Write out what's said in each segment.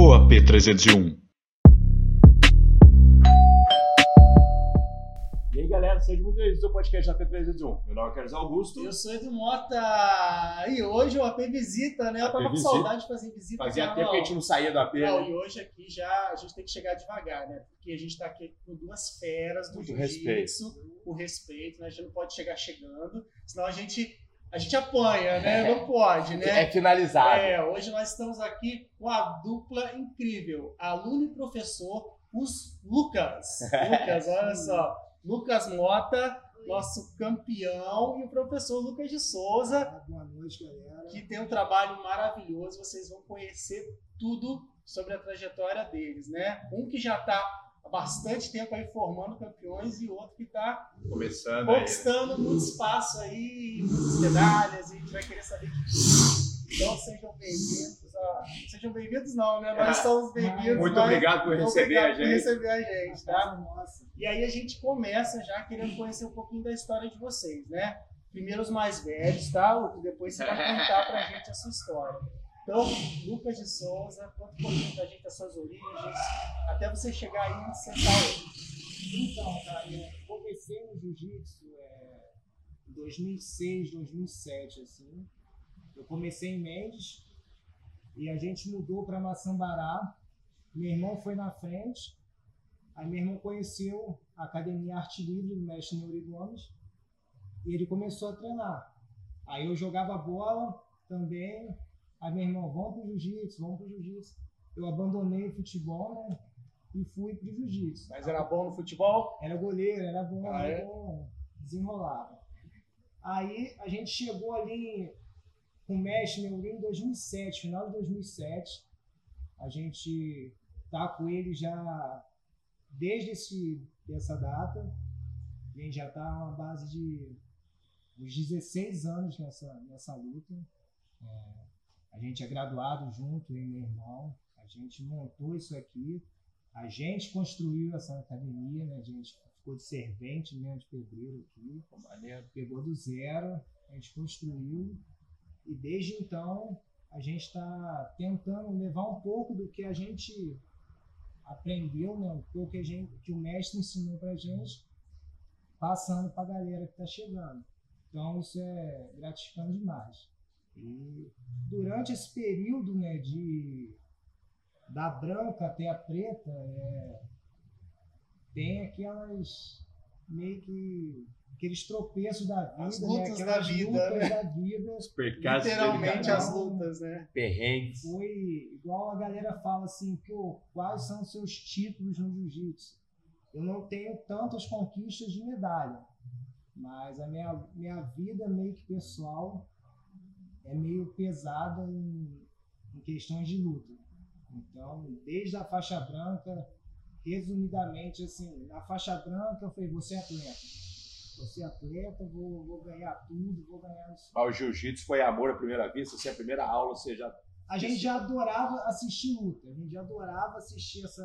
OAP 301. E aí, galera, sejam muito bem-vindos ao podcast da P301. Meu nome é Carlos Augusto. Eu sou Edu Mota e hoje o AP visita, né? Eu AP tava com visita. saudade de fazer visita. Fazia tempo que a gente não saía do AP, Não, né? e hoje aqui já a gente tem que chegar devagar, né? Porque a gente tá aqui com duas feras do Muito jiu-jitsu, com respeito, né? A gente não pode chegar chegando, senão a gente, a gente apanha, né? Não pode, né? É finalizado. É, hoje nós estamos aqui com a dupla incrível, aluno e professor, os Lucas. Lucas, olha só. Lucas Mota, nosso campeão, e o professor Lucas de Souza, Boa noite, galera. que tem um trabalho maravilhoso. Vocês vão conhecer tudo sobre a trajetória deles, né? Um que já está há bastante tempo aí formando campeões e outro que está Começando aí. conquistando muito espaço aí, muitas medalhas, e a gente vai querer saber de tudo. Então sejam bem-vindos. a- Sejam bem-vindos não, né? Nós somos bem-vindos. Muito mas obrigado por receber obrigado a por gente. receber a gente, tá? Nossa. E aí a gente começa já querendo conhecer um pouquinho da história de vocês, né? Primeiro os mais velhos, tá? Depois você vai contar pra gente a sua história. Então, Lucas de Souza, um pouquinho pra gente das suas origens, até você chegar aí você tá hoje. Então, cara, eu comecei no jiu-jitsu é, em 2006, 2007, assim. Eu comecei em Mendes e a gente mudou para Maçambará. Meu irmão foi na frente. Aí meu irmão conheceu a Academia Arte Livre do mestre Neuri Gomes e ele começou a treinar. Aí eu jogava bola também. Aí meu irmão, vamos pro jiu-jitsu, vamos pro jiu-jitsu. Eu abandonei o futebol, né? E fui pro jiu-jitsu. Mas era bom no futebol? Era goleiro, era bom, Ah, era é? bom, desenrolava. Aí a gente chegou ali com o mestre Neurinho em 2007, final de 2007. A gente tá com ele já desde esse, dessa data. A gente já tá uma base de uns 16 anos nessa, nessa luta. É, a gente é graduado junto, eu e meu irmão. A gente montou isso aqui. A gente construiu essa academia, né? A gente ficou de servente mesmo de pedreiro aqui. Pegou do zero, a gente construiu. E desde então a gente está tentando levar um pouco do que a gente aprendeu, né? um pouco que, a gente, que o mestre ensinou para a gente, passando para a galera que está chegando. Então isso é gratificante demais. E durante esse período né, de da branca até a preta, é, tem aquelas meio que aqueles tropeços da vida, As né? lutas aquelas da vida, lutas né? da vida. Percalços Literalmente as lutas, né? Perrengues. Foi igual a galera fala assim, pô, quais são os seus títulos no jiu-jitsu? Eu não tenho tantas conquistas de medalha, mas a minha, minha vida meio que pessoal é meio pesada em, em questões de luta. Então, desde a faixa branca, resumidamente, assim, na faixa branca eu falei, você é atleta. Você é atleta, vou, vou ganhar tudo, vou ganhar isso. Mas o jiu-jitsu foi amor à primeira vista? Assim, a primeira aula você já. A gente já adorava assistir luta, a gente já adorava assistir essa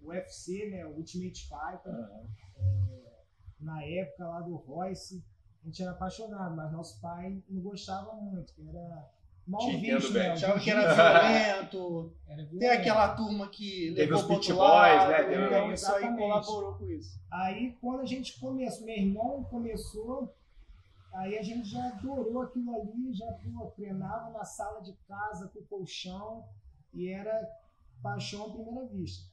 UFC, né, o Ultimate Fighter. É, na época lá do Royce, a gente era apaixonado, mas nosso pai não gostava muito, que era mal Te entendo visto, né? o Achava que era violento. era Tem violento. aquela turma que Teve levou os outro boys, né? Teve- Então isso aí colaborou com isso. Aí quando a gente começou, meu irmão começou, aí a gente já adorou aquilo ali, já pô, treinava na sala de casa com colchão e era paixão à primeira vista.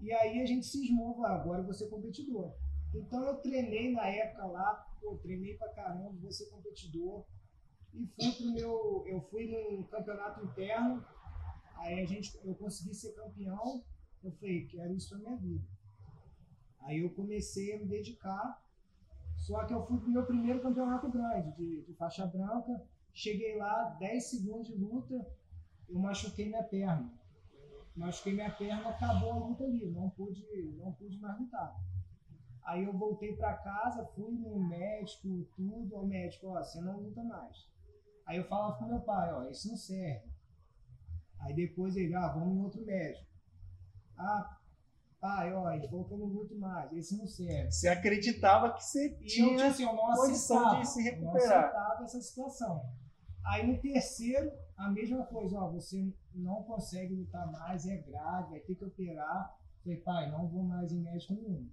E aí a gente cismou, "Vai, agora eu vou ser competidor. Então eu treinei na época lá, pô, treinei pra caramba, vou ser competidor. E fui pro meu, eu fui num campeonato interno, aí a gente, eu consegui ser campeão, eu falei, quero isso pra minha vida. Aí eu comecei a me dedicar, só que eu fui pro meu primeiro campeonato grande, de, de faixa branca. Cheguei lá, 10 segundos de luta, eu machuquei minha perna. Machuquei minha perna, acabou a luta ali, não pude, não pude mais lutar. Aí eu voltei para casa, fui no médico, tudo, o médico, ó, você não luta mais. Aí eu falava pro meu pai, ó, isso não serve. Aí depois ele, ah, vamos em outro médico. Ah, pai, ó, ele falou que eu não luto mais, esse não serve. Você acreditava que você E eu, tinha assim, eu não condição aceitava, de se eu recuperar. aceitava essa situação. Aí no terceiro, a mesma coisa, ó, você não consegue lutar mais, é grave, vai ter que operar. Falei, pai, não vou mais em médico nenhum.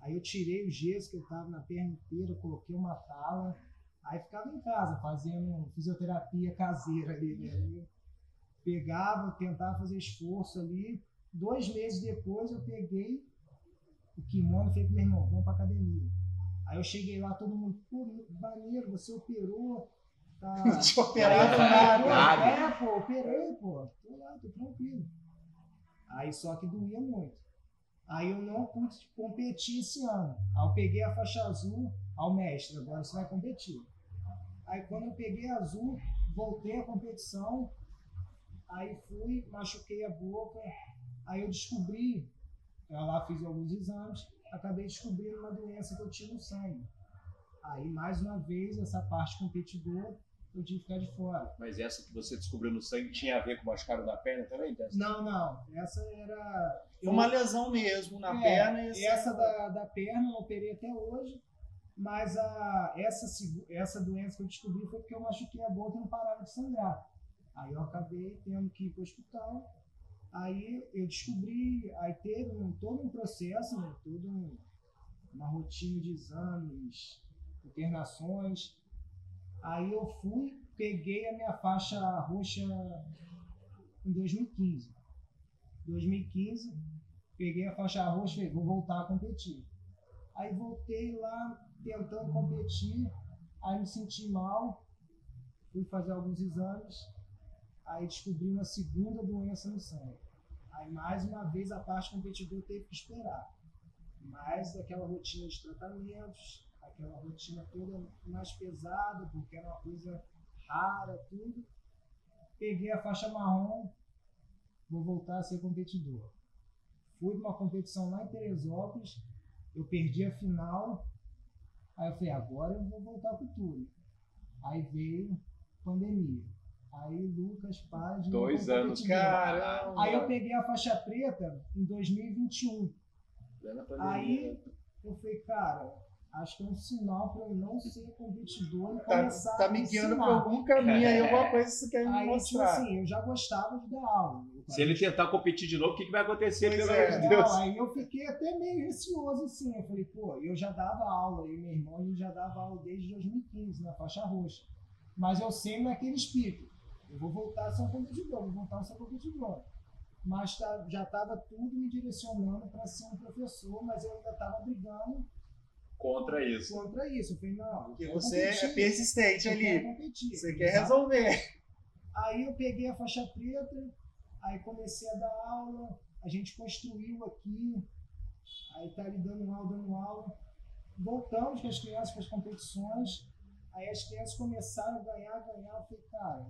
Aí eu tirei o gesso que eu tava na perna inteira, coloquei uma tala, aí ficava em casa fazendo fisioterapia caseira ali, né? pegava, tentava fazer esforço ali. Dois meses depois eu peguei o kimono e falei pro meu irmão, vamos pra academia. Aí eu cheguei lá, todo mundo, pô, maneiro, você operou, tá. Operado nada. nada. É, pô, operei, pô. Tô lá, tô tranquilo. Aí só que doía muito. Aí eu não pude competir esse ano. Aí eu peguei a faixa azul ao mestre, agora você vai competir. Aí quando eu peguei a azul, voltei à competição, aí fui, machuquei a boca, aí eu descobri, eu lá fiz alguns exames, acabei descobrindo uma doença que eu tinha no sangue. Aí mais uma vez essa parte competidora eu tive que ficar de fora. Mas essa que você descobriu no sangue tinha a ver com o machucado da perna também, Tessa? Não, não, essa era Foi uma lesão mesmo na É, perna. E E essa da, da perna eu operei até hoje, mas a, essa, essa doença que eu descobri foi porque eu machuquei a boca e não parava de sangrar. Aí eu acabei tendo que ir para o hospital. Aí eu descobri, aí teve um, todo um processo, né, todo um- uma rotina de exames, internações. Aí eu fui, peguei a minha faixa roxa em 2015. 2015, peguei a faixa roxa e falei, vou voltar a competir. Aí voltei lá tentando competir, aí me senti mal, fui fazer alguns exames, aí descobri uma segunda doença no sangue. Aí mais uma vez a parte competidora teve que esperar. Mais aquela rotina de tratamentos, aquela rotina toda mais pesada, porque era uma coisa rara, tudo. Peguei a faixa marrom, vou voltar a ser competidor. Fui para uma competição lá em Teresópolis, eu perdi a final, aí eu falei, agora eu vou voltar pro tudo. Aí veio pandemia. Aí Lucas novo Dois anos. Caramba. Aí eu peguei a faixa preta em 2021. Plena pandemia. Aí eu falei, cara, acho que é um sinal para eu não ser competidor e Tá, começar tá a me guiando por algum caminho aí, alguma coisa que você quer me Aí, tipo mostrar. assim, eu já gostava de dar aula. Se ele tentar competir de novo, o que, que vai acontecer, Pois pelo é. de Deus? Não, aí eu fiquei até meio receoso assim. Eu falei, pô, eu já dava aula, e meu irmão, gente já dava aula desde 2015, na faixa roxa. Mas eu sempre naquele espírito. Eu vou voltar a ser um competidor, vou voltar a ser um competidor. Mas tá- já estava tudo me direcionando para ser um professor, mas eu ainda estava brigando Contra isso. contra isso. Eu falei, não, eu Porque você é competir, persistente eu ali. quero competir. Você quer Exato. resolver. Aí eu peguei a faixa preta, aí comecei a dar aula, a gente construiu aqui, aí tá ali dando aula, dando aula. Voltamos com as crianças para as competições, aí as crianças começaram a ganhar, ganhar. Eu falei, cara,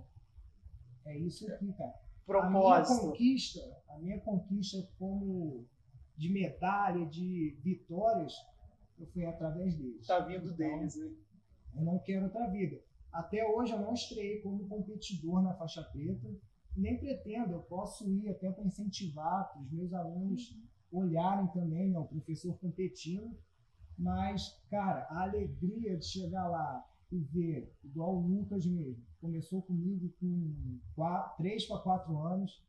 é isso aqui, cara. A minha Propósito. conquista, a minha conquista como de medalha, de vitórias, eu fui através deles. Tá vindo Então, deles, né? eu não quero outra vida. Até hoje eu não estreiei como competidor na faixa preta, nem pretendo, eu posso ir até para incentivar, para os meus alunos olharem também, né, o professor competindo, mas, cara, a alegria de chegar lá e ver, igual o Lucas mesmo, começou comigo com 3 para 4 anos,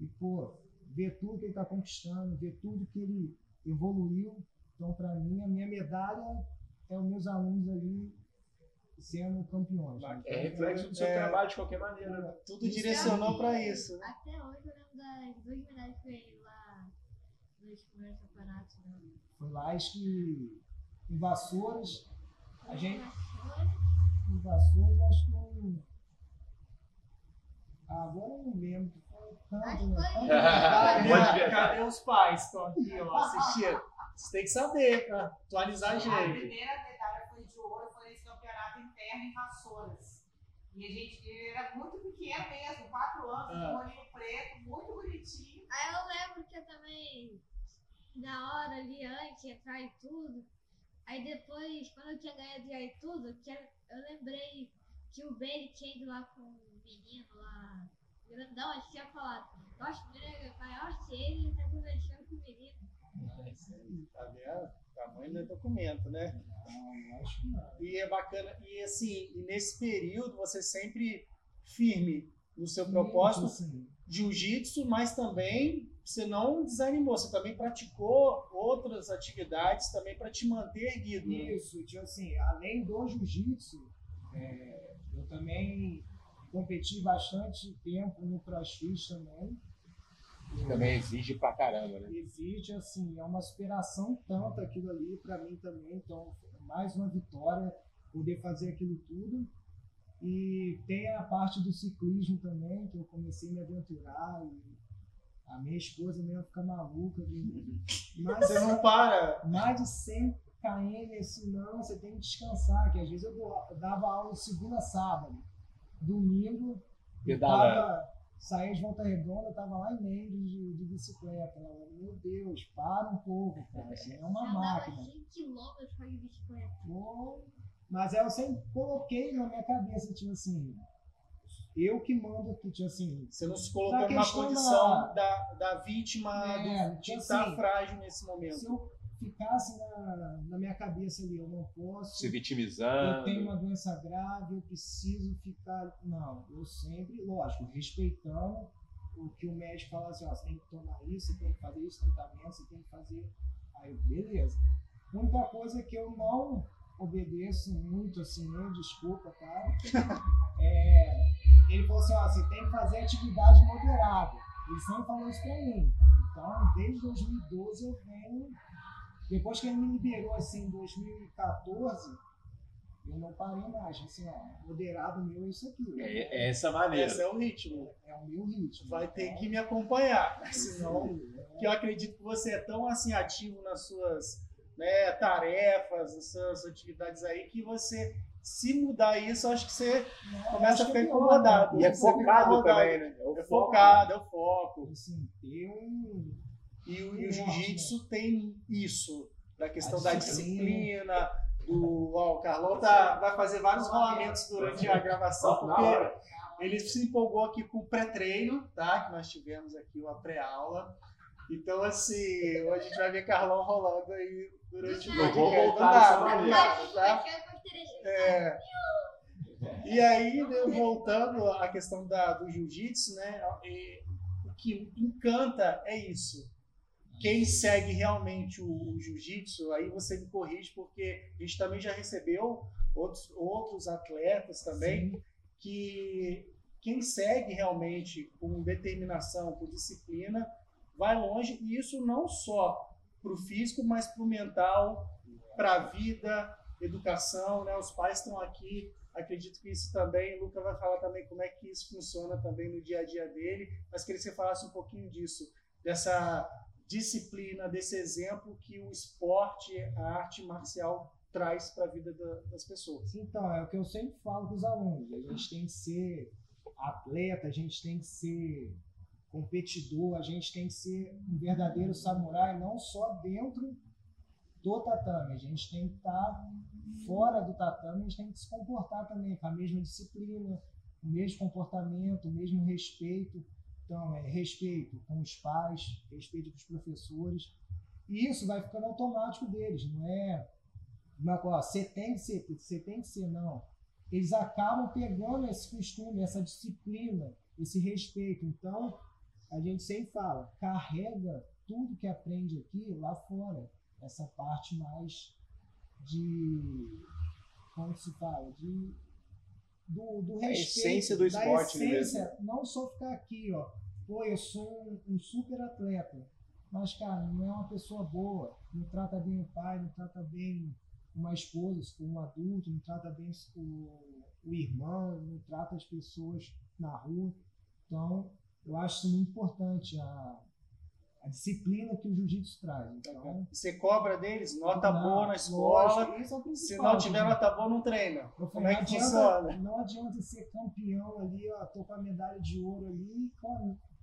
e, pô, ver tudo que ele está conquistando, ver tudo que ele evoluiu, então, para mim, a minha medalha é os meus alunos ali sendo campeões. né? É reflexo do seu É. trabalho de qualquer maneira. né? Tudo direcionou pra isso. né? Até hoje eu lembro das duas medalhas que ganhei lá nos primeiros campeonatos. Né? Foi lá acho que em Vassouras, a gente, em Vassouras, acho que ah, agora eu não lembro. Foi tanto, né? Cadê, os pais que estão aqui, ó, assistindo? Você tem que saber pra atualizar a A gente. primeira medalha foi de ouro, foi nesse campeonato interno em Vassouras. E a gente ele era muito pequeno mesmo, quatro anos, Ah. com um olhinho preto, muito bonitinho. Aí eu lembro que eu também, na hora ali, antes de entrar e tudo, aí depois, quando eu tinha ganhado já e tudo, que eu eu lembrei que o Bailey tinha ido lá com o menino lá, grandão, que tinha falado, nossa, o menino é maior que ele, ele tá conversando com o menino. É isso aí, tá vendo? Tamanho não é documento, né? Não, acho que não. E é bacana. E assim, nesse período você sempre firme no seu propósito jiu-jitsu, mas também você não desanimou, você também praticou outras atividades também para te manter erguido. né? Isso, tipo assim, além do jiu-jitsu, é, eu também competi bastante tempo no crossfit também. Também exige pra caramba, né? Existe, assim, é uma superação tanto aquilo ali para mim também, então mais uma vitória poder fazer aquilo tudo. E tem a parte do ciclismo também, que eu comecei a me aventurar e a minha esposa mesmo fica maluca. Mas Você não para. mais de 100 km assim, não, você tem que descansar, que às vezes eu dava aula de segunda a sábado. Domingo, eu Pedalando. Saía de Volta Redonda, eu tava lá em Mendes de, de bicicleta. Ela, Meu Deus, para um pouco, cara, você é uma Já andava máquina. 100 km pra ir de bicicleta. Pô, Mas aí eu sempre coloquei na minha cabeça, tipo assim, eu que mando aqui, tipo assim, Você não se colocou Na condição da, da vítima É, do, de tipo estar assim, frágil nesse momento. Se eu ficasse na, na minha cabeça ali, eu não posso. Se eu vitimizando. tenho uma doença grave, eu preciso ficar. Não, eu sempre, lógico, respeitando o que o médico fala assim, ó, você tem que tomar isso, você tem que fazer esse tratamento, você tem que fazer. Aí, eu, beleza. A única coisa que eu não obedeço muito, assim, né, desculpa, cara, é, ele falou assim, ó, você tem que fazer atividade moderada. Ele sempre falou isso pra mim. Então, desde 2012 eu venho depois que ele me liberou assim em 2014, eu não parei mais. Assim, ó, moderado meu é isso aqui. É, é essa maneira. Esse é o ritmo. É o meu ritmo. Vai ter Então, que me acompanhar. Senão, é, que eu acredito que você é tão assim ativo nas suas né, tarefas, nas suas atividades aí, que você, se mudar isso, acho que você não, começa a ficar é incomodado. E é focado também, né? É o É focado, é o foco. né? Assim, ter um. E o, o jiu-jitsu tem isso, da questão A da disciplina. do. Ó, o Carlão tá, vai fazer vários rolamentos durante a gravação, porque ele se empolgou aqui com o pré-treino, tá? Que nós tivemos aqui uma pré-aula. Então, assim, hoje a gente vai ver Carlão rolando aí durante o Não vou voltar Não dá, não dá, tá? É. E aí, né, voltando à questão da, do jiu-jitsu, né? e o que encanta é isso. Quem segue realmente o, o jiu-jitsu, aí você me corrige, porque a gente também já recebeu outros, outros atletas também, Sim, que quem segue realmente com determinação, com disciplina, vai longe, e isso não só para o físico, mas para o mental, para a vida, educação, né? Os pais estão aqui, acredito que isso também, o Luca vai falar também como é que isso funciona também no dia a dia dele, mas queria que você falasse um pouquinho disso, dessa disciplina, desse exemplo que o esporte, a arte marcial traz para a vida da- das pessoas. Então, é o que eu sempre falo com os alunos. A gente tem que ser atleta, a gente tem que ser competidor, a gente tem que ser um verdadeiro samurai, não só dentro do tatame. A gente tem que estar fora do tatame, a gente tem que se comportar também com a mesma disciplina, o mesmo comportamento, o mesmo respeito. Então, é respeito com os pais, respeito com os professores. E isso vai ficando automático deles, não é uma coisa, você tem que ser, você tem que ser, não. Eles acabam pegando esse costume, essa disciplina, esse respeito. Então, a gente sempre fala, carrega tudo que aprende aqui lá fora. Essa parte mais de. Como se fala? De. Do, do A respeito. essência do da esporte ali essência, Não só ficar aqui, ó. Pô, eu sou um, um super atleta. Mas, cara, não é uma pessoa boa. Não trata bem o pai, não trata bem uma esposa, um adulto, não trata bem o, o irmão, não trata as pessoas na rua. Então, eu acho isso muito importante, a, a disciplina que o jiu-jitsu traz. Então, Você cobra deles nota não, boa na escola, lógico, é se não tiver gente. nota boa, não treina. Eu Como falei, é que não funciona? adianta, não adianta ser campeão ali, ó, tô com a medalha de ouro ali,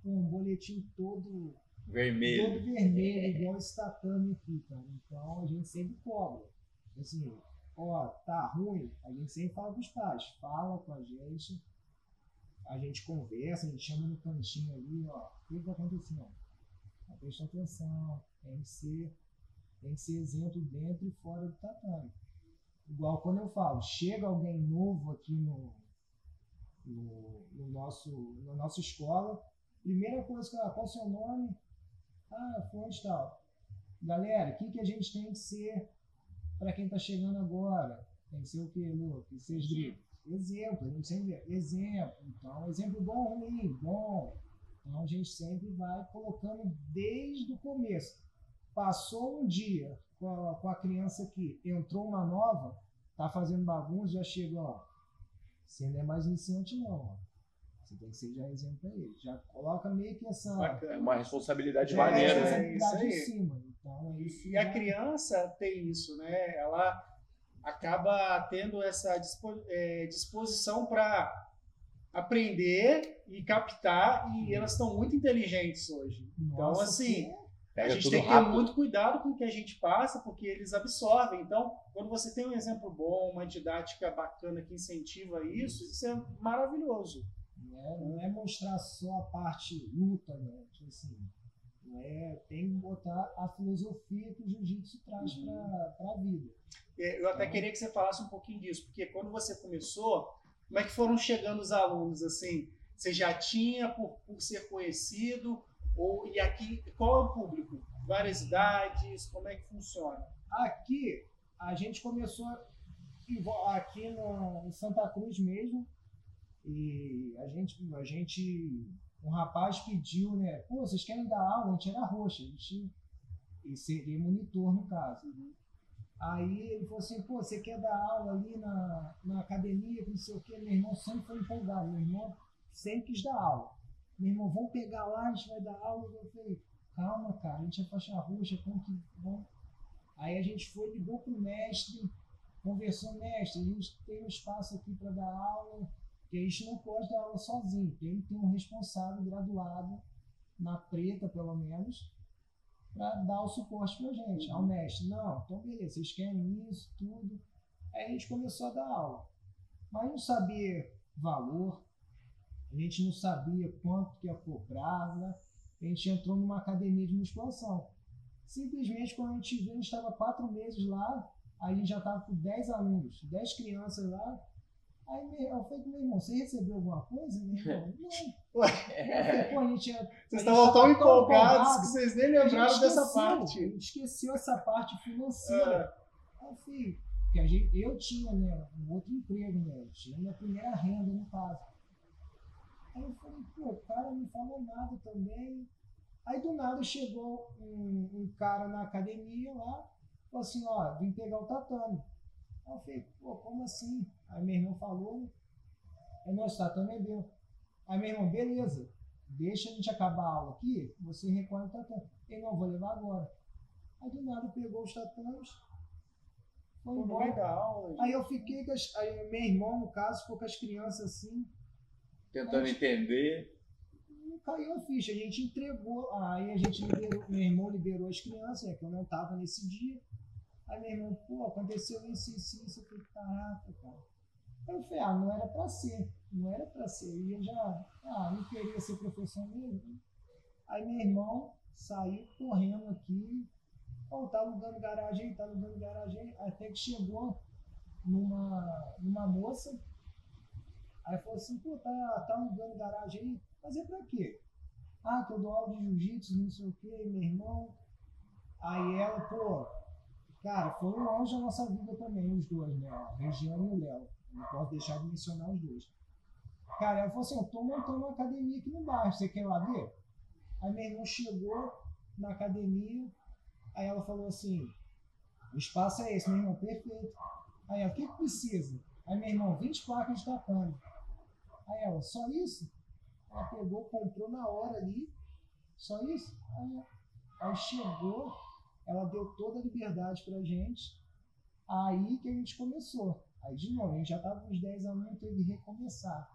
com, um boletim todo Vermelho. todo vermelho, igual esse tatame aqui, cara. Então a gente sempre cobra. Assim, ó, tá ruim, a gente sempre fala com os pais, fala com a gente, a gente conversa, a gente chama no cantinho ali, ó, o que que tá acontecendo? Ó, Presta atenção, tem que ser, tem que ser exemplo dentro e fora do tatame. Igual quando eu falo, chega alguém novo aqui no, no, no nosso, na nossa escola. Primeira coisa que ela, qual o seu nome? Ah, fonte tal. Galera, o que, que a gente tem que ser para quem está chegando agora? Tem que ser o quê, Lu? Tem que ser escrito. Exemplo, a gente sempre. Exemplo. Então, exemplo bom, ruim, bom. Então, a gente sempre vai colocando desde o começo. Passou um dia com a, com a criança aqui, entrou uma nova, tá fazendo bagunça, já chega, ó. Você não é mais iniciante, não. Ó. Você tem que ser já exemplo para ele. Já coloca meio que essa. É Bacana. uma responsabilidade é, maneira, é, né? responsabilidade isso aí. em cima. Então, é isso. E a já- criança tem isso, né? Ela acaba tendo essa dispo- eh, disposição para aprender e captar, e elas estão muito inteligentes hoje. Então, Nossa, assim, pô, a gente tem que ter rápido. muito cuidado com o que a gente passa, porque eles absorvem. Então, quando você tem um exemplo bom, uma didática bacana que incentiva isso, isso é maravilhoso. Né? Não é mostrar só a parte luta, né? Tipo assim, não é, tem que botar a filosofia que o jiu-jitsu traz Uhum. para a vida. É, Eu até Uhum. queria que você falasse um pouquinho disso, porque quando você começou, como é que foram chegando os alunos assim? Você já tinha por, por ser conhecido ou e aqui qual é o público? Várias idades? Como é que funciona? Aqui, a gente começou aqui no, em Santa Cruz mesmo, e a gente, a gente, um rapaz pediu, né? Pô, vocês querem dar aula? A gente era roxa, a gente e seria monitor no caso. Aí ele falou assim, pô, você quer dar aula ali na, na academia, não sei o quê? Meu irmão sempre foi empolgado, meu irmão sempre quis dar aula. Meu irmão, vamos pegar lá, a gente vai dar aula. Eu falei, calma, cara, a gente é faixa roxa, como que vamos? Aí a gente foi, ligou pro mestre, conversou, mestre, a gente tem um espaço aqui para dar aula, que a gente não pode dar aula sozinho, tem que ter um responsável graduado, na preta pelo menos, para dar o suporte para gente. Aí o mestre, não, então beleza, vocês querem isso, tudo. Aí a gente começou a dar aula. Mas não sabia valor, a gente não sabia quanto que ia cobrar, né? A gente entrou numa academia de musculação. Simplesmente, quando a gente viu, a gente estava quatro meses lá, aí a gente já estava com 10 alunos, 10 crianças lá. Aí meu- eu falei com meu irmão, você recebeu alguma coisa? Meu irmão, não. Eu falei, pô, a gente é- a Vocês estavam tava tão empolgados empolgado, que vocês nem lembraram dessa esqueceu, A parte. gente esqueceu essa parte financeira. É, Aí eu falei, porque a gente, eu tinha né, um outro emprego, né? Eu tinha minha primeira renda no caso. Aí eu falei, pô, o cara não falou nada também. Aí do nada chegou um, um cara na academia lá, falou assim, ó, vim pegar o tatame. Aí eu falei, pô, como assim? Aí meu irmão falou, aí nosso tatame é meu. Aí meu irmão, beleza, deixa a gente acabar a aula aqui, você recolhe o tatame. Ele não, vou levar agora. Aí do nada pegou os tatames, foi Pô, embora. da aula. Aí eu fiquei com as. Aí meu irmão, no caso, ficou com as crianças assim. Tentando entender. Não caiu a ficha. A gente entregou. Aí a gente liberou. Meu irmão liberou as crianças, né, que eu não tava nesse dia. Aí meu irmão, pô, aconteceu isso, isso, isso. Eu falei, caraca, cara. Aí eu falei, ah, não era pra ser. Não era pra ser. E eu já. Ah, não queria ser professor mesmo. Aí meu irmão saiu correndo aqui. Ó, tá alugando garagem, tá alugando garagem. Até que chegou numa, numa moça. Aí falou assim, pô, tá, tá alugando garagem aí? Mas é pra quê? Ah, que eu dou aula de jiu-jitsu, não sei o quê, meu irmão. Aí ela, pô, cara, foi um anjo da nossa vida também, os dois, né? A Regiane e o Léo. Não posso deixar de mencionar os dois. Cara, ela falou assim, eu tô montando uma academia aqui no bairro, você quer ir lá ver? Aí meu irmão chegou na academia, aí ela falou assim, o espaço é esse, meu irmão, perfeito. Aí ela, o que que precisa? Aí meu irmão, 20 placas de tatame. Aí ela, só isso? Ela pegou, comprou na hora ali, só isso? Aí, aí chegou, ela deu toda a liberdade pra gente, aí que a gente começou. Aí de novo, a gente já tava com uns 10 alunos, teve que recomeçar.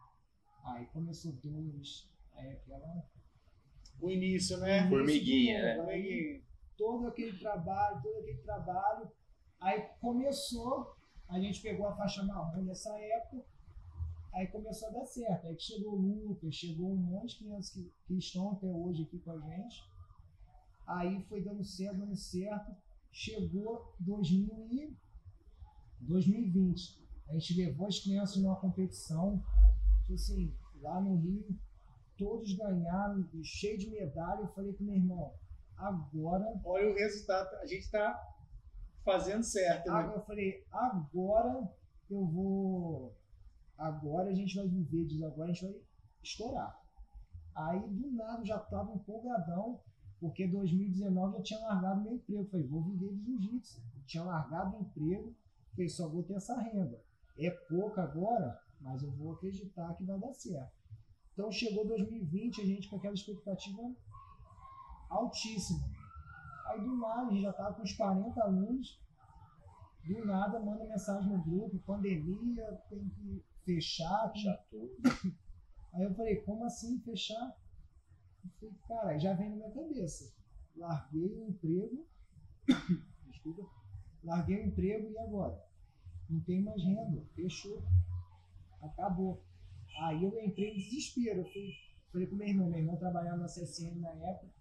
Aí começou dois, aí aquela O início, né? Formiguinha, né? Formiguinha. todo aquele trabalho, todo aquele trabalho. Aí começou, a gente pegou a faixa marrom nessa época, aí começou a dar certo. Aí que chegou o Lucas, chegou um monte de crianças que, que estão até hoje aqui com a gente. Aí foi dando certo, dando certo. Chegou 2000 e 2020. A gente levou as crianças numa competição Tipo assim, lá no Rio, todos ganharam, cheio de medalha. Eu falei com meu irmão, agora. Olha o resultado, a gente tá fazendo certo. Né? Agora eu falei, agora eu vou. Agora a gente vai viver disso, agora a gente vai estourar. Aí do nada já tava empolgadão, porque 2019 eu tinha largado meu emprego. Falei, vou viver de jiu-jitsu. Eu tinha largado o emprego, falei, só vou ter essa renda. É pouco agora, mas eu vou acreditar que vai dar certo. Então chegou 2020, a gente com aquela expectativa altíssima. Aí do nada, a gente já estava com uns 40 alunos, do nada manda mensagem no grupo, pandemia, tem que fechar. Fechar tudo. Aí eu falei, como assim fechar? Falei, cara, já vem na minha cabeça. Larguei o emprego, desculpa, larguei o emprego e agora? Não tem mais renda, fechou, acabou. Aí eu entrei em desespero, eu fui, falei com meu irmão, meu irmão trabalhava na CSN na época,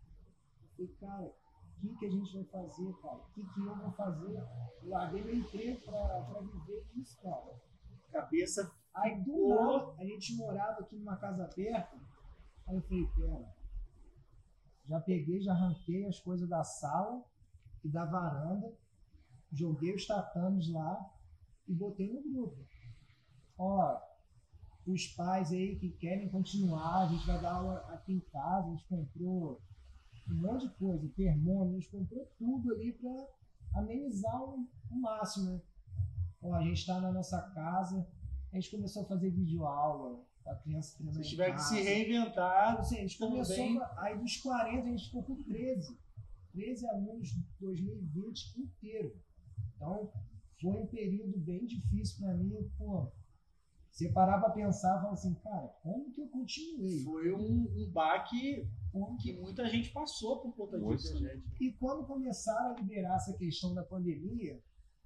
eu falei, cara, o que, que a gente vai fazer, cara? O que, que eu vou fazer? Eu larguei meu emprego para viver disso, cara. Cabeça Aí do nada, a gente morava aqui numa casa perto. Aí eu falei, pera. Já peguei, já arranquei as coisas da sala e da varanda, joguei os tatames lá e botei no grupo. Ó, os pais aí que querem continuar, a gente vai dar aula aqui em casa, a gente comprou um monte de coisa, termômetro, a gente comprou tudo ali para amenizar o, máximo, né? Ó, a gente está na nossa casa, a gente começou a fazer videoaula, a criança Vocês tiveram que se reinventar. Assim, a gente começou, aí dos 40 a gente ficou com 13. 13 alunos de 2020 inteiro. Então, foi um período bem difícil para mim. Pô, você parar para pensar, falar assim, cara, como que eu continuei? Foi um, um baque que muita gente passou por conta disso, Muito. gente. E quando começaram a liberar essa questão da pandemia,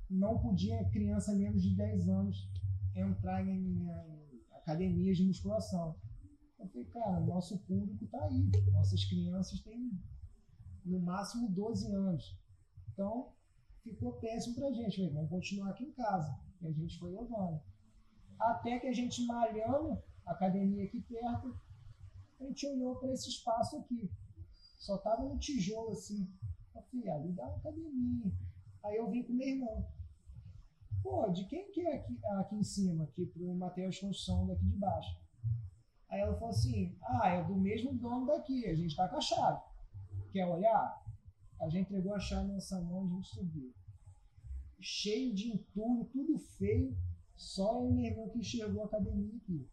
não podia criança menos de 10 anos entrar em, em academias de musculação. Eu falei, cara, nosso público está aí. Nossas crianças têm no máximo 12 anos. Então, ficou péssimo pra gente. Falei, vamos continuar aqui em casa. E a gente foi levando. Até que a gente malhando, a academia aqui perto, a gente olhou para esse espaço aqui. Só tava no tijolo assim. Eu falei, ali dá uma academia. Aí eu vim com meu irmão. Pô, de quem que é aqui, aqui em cima, aqui pro material de construção daqui de baixo? Aí ela falou assim, ah, é do mesmo dono daqui, a gente tá com a chave. Quer olhar? A gente entregou a chave nessa mão e a gente subiu. Cheio de entulho, tudo feio. Só e meu irmão que enxergou a academia aqui.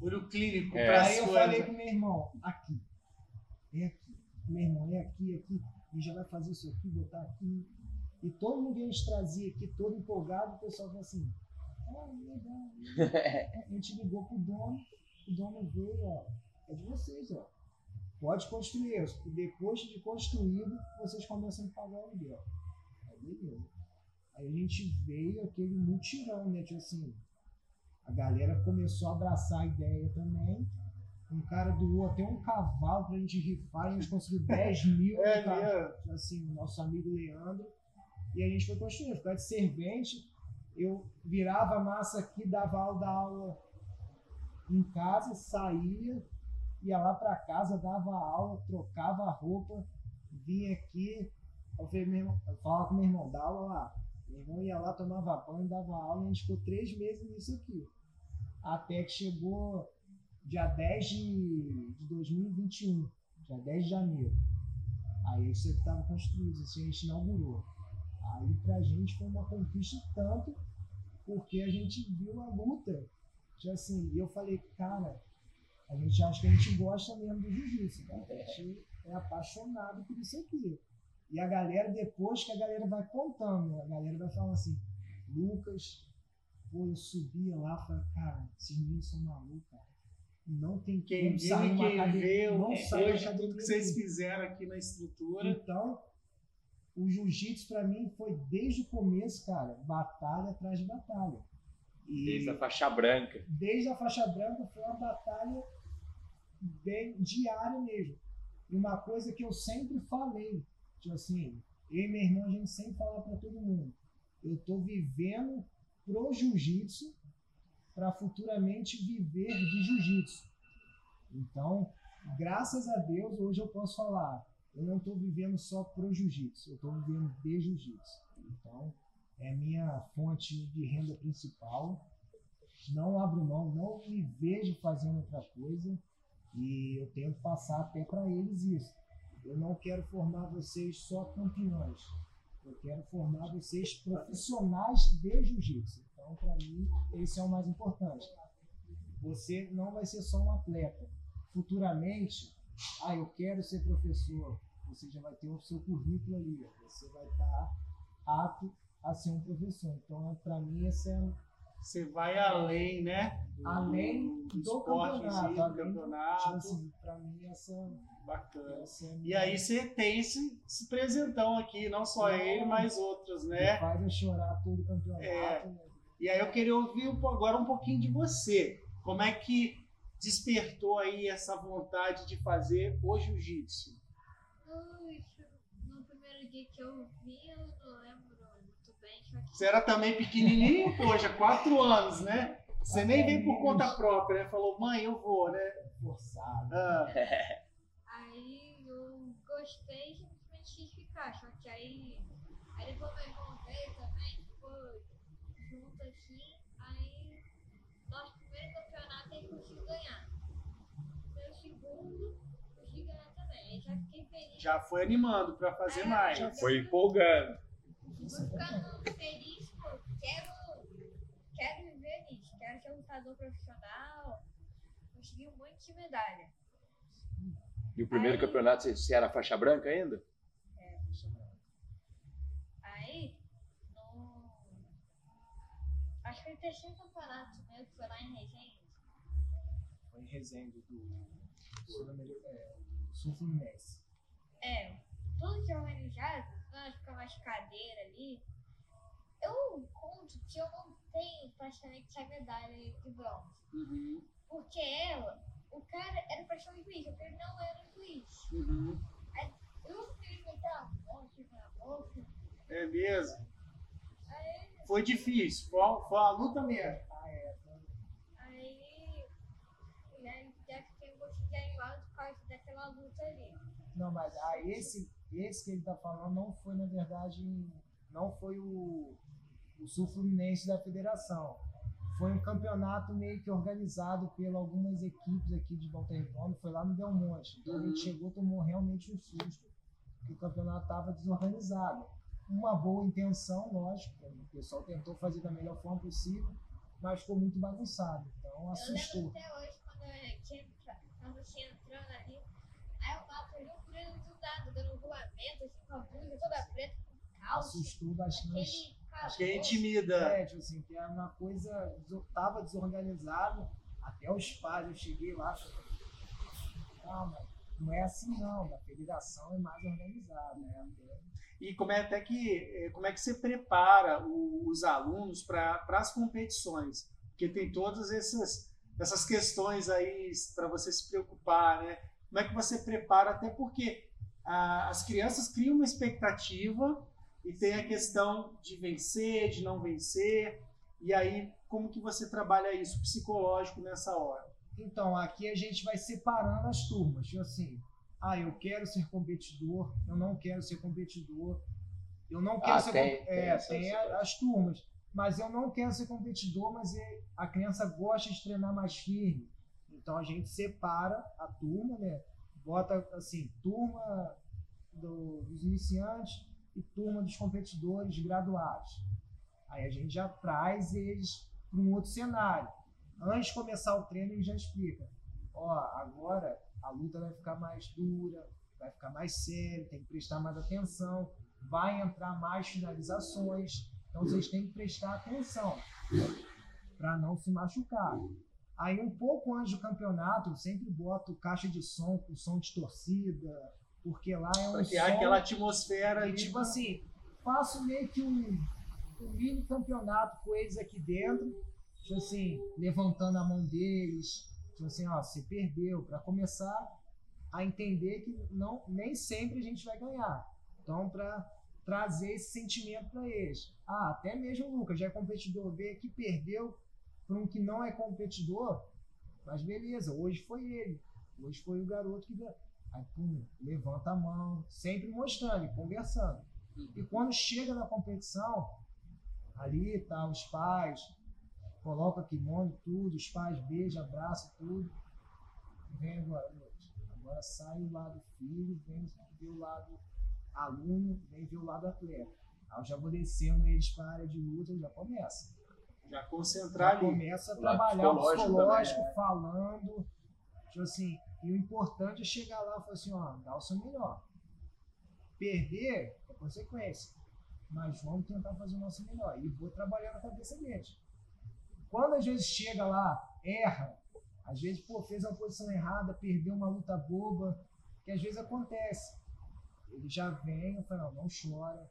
Olho clínico É. pra Aí eu falei pro meu irmão, aqui. É aqui. Meu irmão, é aqui, é aqui. A gente já vai fazer isso aqui, botar aqui. E todo mundo que a gente trazia aqui, todo empolgado, o pessoal falou assim, ah, legal. A gente ligou pro dono, o dono veio, ó, é de vocês, ó. Pode construir. Depois de construído, vocês começam a pagar o aluguel. Aí beleza. Aí a gente veio aquele mutirão, né? Tipo assim, a galera começou a abraçar a ideia também. Um cara doou até um cavalo pra gente rifar, a gente conseguiu 10 mil É no ca- mesmo. assim, o nosso amigo Leandro. E a gente foi construindo, ficava de servente. Eu virava massa aqui, dava aula, da aula em casa, saía, ia lá para casa, dava aula, trocava a roupa, vinha aqui. Eu, falava com meu irmão, dá aula lá. Meu irmão ia lá, tomava banho, dava aula, e a gente ficou três meses nisso aqui. Até que chegou dia 10 de, de 2021, dia 10 de janeiro. Aí isso aqui estava construído, isso a gente inaugurou. Aí pra gente foi uma conquista tanto, porque a gente viu a luta. Já assim, e eu falei, cara, a gente acha que a gente gosta mesmo do jiu-jitsu, cara. A gente é apaixonado por isso aqui. E a galera, depois que a galera vai contando, né, a galera vai falando assim, Lucas, pô, eu subia lá e falei, cara, esses meninos são malucos, cara. Não tem Quem e uma quem academia- vê não sai uma hoje tudo que vocês fizeram aqui na estrutura. Então, o jiu-jitsu pra mim foi desde o começo, cara, batalha atrás de batalha. E Desde a faixa branca. desde a faixa branca foi uma batalha bem diária mesmo. E uma coisa que eu sempre falei, tipo assim, eu e meu irmão a gente sempre fala pra todo mundo, eu tô vivendo pro jiu-jitsu para futuramente viver de jiu-jitsu. Então, graças a Deus, hoje eu posso falar, eu não estou vivendo só pro jiu-jitsu, eu estou vivendo de jiu-jitsu. Então, é minha fonte de renda principal. Não abro mão, não me vejo fazendo outra coisa e eu tento passar até para eles isso. Eu não quero formar vocês só campeões. Eu quero formar vocês profissionais de jiu-jitsu. Então, para mim, esse é o mais importante. Você não vai ser só um atleta. Futuramente, ah, eu quero ser professor. Você já vai ter o seu currículo ali. Você vai estar apto a ser um professor. Então, para mim, esse é Você vai além, né? além do, si, campeonato. do além, campeonato. Tipo assim, para mim, essa, Bacana. essa é E aí você tem esse, esse presentão aqui, não só ele, mas outros, né? faz chorar todo o campeonato. É. né? E aí eu queria ouvir agora um pouquinho de você. Como é que despertou aí essa vontade de fazer o jiu-jitsu? Puxa, no primeiro dia que eu vi, eu não lembro muito bem. Você era também pequenininho, poxa, quatro anos, né? Você nem veio por conta própria, né? Falou, mãe, eu vou, né? Forçado. Ah, aí eu gostei e simplesmente quis ficar. Só que aí, aí depois meu irmão veio também, ficou junto assim. Aí, nosso primeiro campeonato ele conseguiu ganhar. Meu segundo, consegui ganhar também. Aí já fiquei feliz. Já foi animando pra fazer mais. já Foi empolgando. Vou ficando feliz, pô. Quero, nisso. Quero ser um lutador profissional. Conseguir um monte de medalha. E o primeiro Aí- campeonato, você, era faixa branca ainda? Aí, no. Acho que foi o terceiro campeonato meu, que foi lá em Resende. Foi em Resende do Sul-Ameri- é, Sul Fluminense. É, tudo que é organizado, nós fica mais cadeira ali. Eu conto que eu não tenho praticamente essa medalha de bronze. Uhum, Porque ela, o cara era pra ser um juiz, o cara não era um juiz. uhum. Eu fiquei meter a mão aqui na boca. É mesmo? Aí, Foi difícil, foi, foi uma luta mesmo. Ah, é. aí, aí deve ter um de animal por causa daquela luta ali. Não, mas ah, esse, esse que ele tá falando não foi, na verdade, não foi o, o Sul Fluminense da federação. Foi um campeonato meio que organizado por algumas equipes aqui de Volta Redonda, foi lá no Belmonte. Então a gente chegou, tomou realmente um susto, que o campeonato estava desorganizado. Uma boa intenção, lógico, o pessoal tentou fazer da melhor forma possível, mas ficou muito bagunçado. Então Eu lembro assustou. até hoje quando eu tinha entra- quando você entrando ali, aí o mato ali, o preso do rolamento, assim, com a blusa toda preta, com calça. Assustou bastante. Acho que é intimida. É, tipo assim, que era uma coisa, tava desorganizado, até os pais, eu cheguei lá, calma, não é assim não, da federação é mais organizada, né? E como é até que eh, como é que você prepara o- os alunos para as competições? Porque tem todas essas essas questões aí para você se preocupar, né? Como é que você prepara? Até porque ah, as crianças criam uma expectativa e tem a questão de vencer, de não vencer. E aí como que você trabalha isso psicológico nessa hora? Então, aqui a gente vai separando as turmas, tipo assim, ah, eu quero ser competidor, eu não quero ser competidor, eu não quero Ah, ser tem- com- tem é, tem a- as turmas, mas eu não quero ser competidor, mas é- a criança gosta de treinar mais firme. Então a gente separa a turma, né? Bota assim, turma do- dos iniciantes e turma dos competidores graduados. Aí a gente já traz eles para um outro cenário. Antes de começar o treino, ele já explica. Ó, agora a luta vai ficar mais dura, vai ficar mais séria, tem que prestar mais atenção, vai entrar mais finalizações. Então vocês têm que prestar atenção para não se machucar. Aí um pouco antes do campeonato, eu sempre boto caixa de som com som de torcida, porque lá é um criar som aquela atmosfera e ali. tipo assim, faço meio que um, um mini campeonato com eles aqui dentro, tipo assim, levantando a mão deles, tipo assim, ó, você perdeu, para começar a entender que não nem sempre a gente vai ganhar. Então, para trazer esse sentimento para eles. Ah, até mesmo o Lucas, já é competidor, veio aqui, perdeu, para um que não é competidor, mas beleza, hoje foi ele. Hoje foi o garoto que ganhou. Aí, pum, levanta a mão, sempre mostrando conversando. E quando chega na competição, ali tá os pais, coloca kimono, tudo, os pais beijam, abraçam, tudo. Vem agora. Agora sai o lado filho, vem ver o lado aluno, vem ver o lado atleta. Aí eu já vou descendo eles para a área de luta e já começa. Já concentrar Já ali. começa a trabalhar o psicológico psicológico, também, falando. Tipo assim, e o importante é chegar lá e falar assim, ó, dá o seu melhor. Perder é consequência. Mas vamos tentar fazer o nosso melhor. E vou trabalhar na cabeça deles. Quando às vezes chega lá, erra, às vezes, pô, fez uma posição errada, perdeu uma luta boba, que às vezes acontece. Ele já vem, eu falo, não, não chora,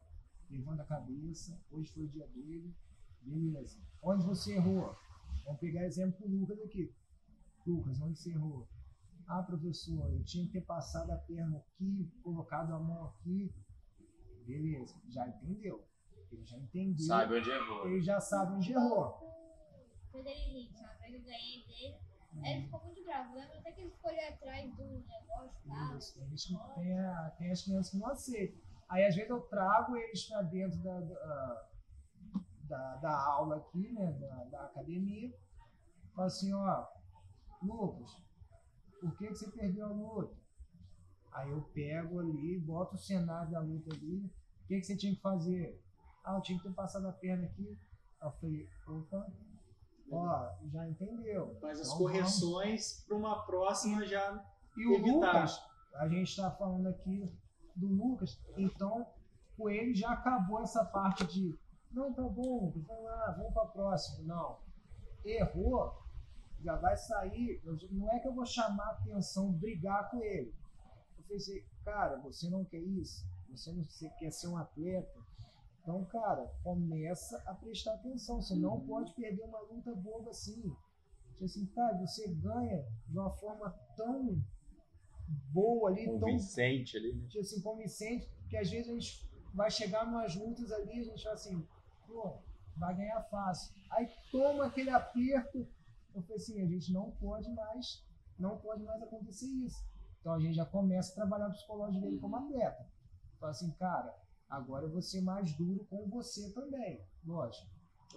levanta a cabeça, hoje foi o dia dele, beleza. Onde você errou? Vamos pegar exemplo com o Lucas aqui. Lucas, onde você errou? Ah, professor, eu tinha que ter passado a perna aqui, colocado a mão aqui. Beleza, já entendeu. Ele já entendeu. Sabe onde errou. Ele já sabe onde errou. Ele rir, uma vez eu ganhei dele. Aí ele ficou muito bravo. Lembra até que ele ficou ali atrás do negócio e tal. Isso, tem, gente tem, a- tem as crianças que não aceitam. Aí às vezes eu trago eles para dentro da, da, da, da aula aqui, né, da, da academia. Falo assim, ó, Lucas, por que, que você perdeu a luta? Aí eu pego ali, boto o cenário da luta ali. O que, que você tinha que fazer? Ah, eu tinha que ter passado a perna aqui. Aí eu falei, opa, ó, já entendeu. Faz as Então correções para uma próxima já. E o evitar. Lucas, a gente está falando aqui do Lucas, então com ele já acabou essa parte de não, tá bom, vai lá, vamos para próxima. Não. Errou, já vai sair. eu não é que eu vou chamar atenção, brigar com ele. Eu pensei, cara, você não quer isso? Você não você quer ser um atleta? Então, cara, começa a prestar atenção. Você não pode perder uma luta boba assim. Tipo assim, cara, você ganha de uma forma tão boa ali, tão Convincente ali, né? tipo assim, convincente, que às vezes a gente vai chegar numas lutas ali, a gente fala assim, pô, vai ganhar fácil. Aí toma aquele aperto. Eu falei assim, a gente não pode mais, não pode mais acontecer isso. Então a gente já começa a trabalhar o psicológico dele como atleta. Fala assim, cara, agora eu vou ser mais duro com você também, lógico.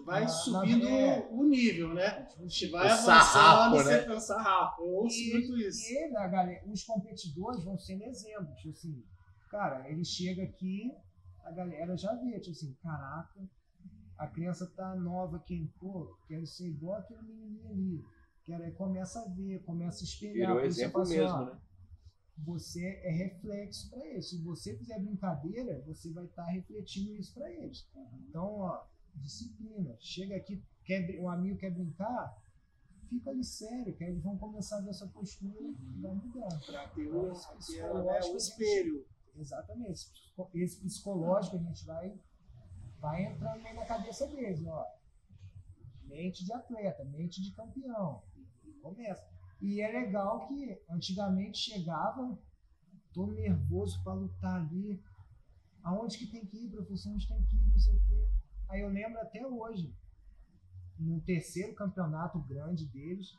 Vai Na- subindo na- é. o nível, né? A gente vai O avançando, sarrafo, você né? sarrafo. Eu ouço E, muito isso. e ele, a galera, os competidores vão sendo exemplos. Tipo assim, cara, ele chega aqui, a galera já vê, tipo assim, caraca, a criança tá nova aqui, pô, quero ser igual aquele menininho ali. Quero, aí começa a ver, começa a espelhar. Virou exemplo falo assim, mesmo, ó, né? Você é reflexo para eles. Se você fizer brincadeira, você vai estar refletindo isso para eles. Então, ó, disciplina. Chega aqui, quer, um amigo quer brincar, fica ali sério, que aí eles vão começar a ver essa postura e vai mudando. Para ter o, Esse ter, né, psicológico, o espelho. Exatamente. Esse psico- Esse psicológico a gente vai, vai entrando aí na cabeça deles, ó. Mente de atleta, mente de campeão. Começa. E é legal que antigamente chegava, tô nervoso para lutar ali. Aonde que tem que ir, professor? Onde tem que ir, não sei o quê. Aí eu lembro até hoje, no terceiro campeonato grande deles,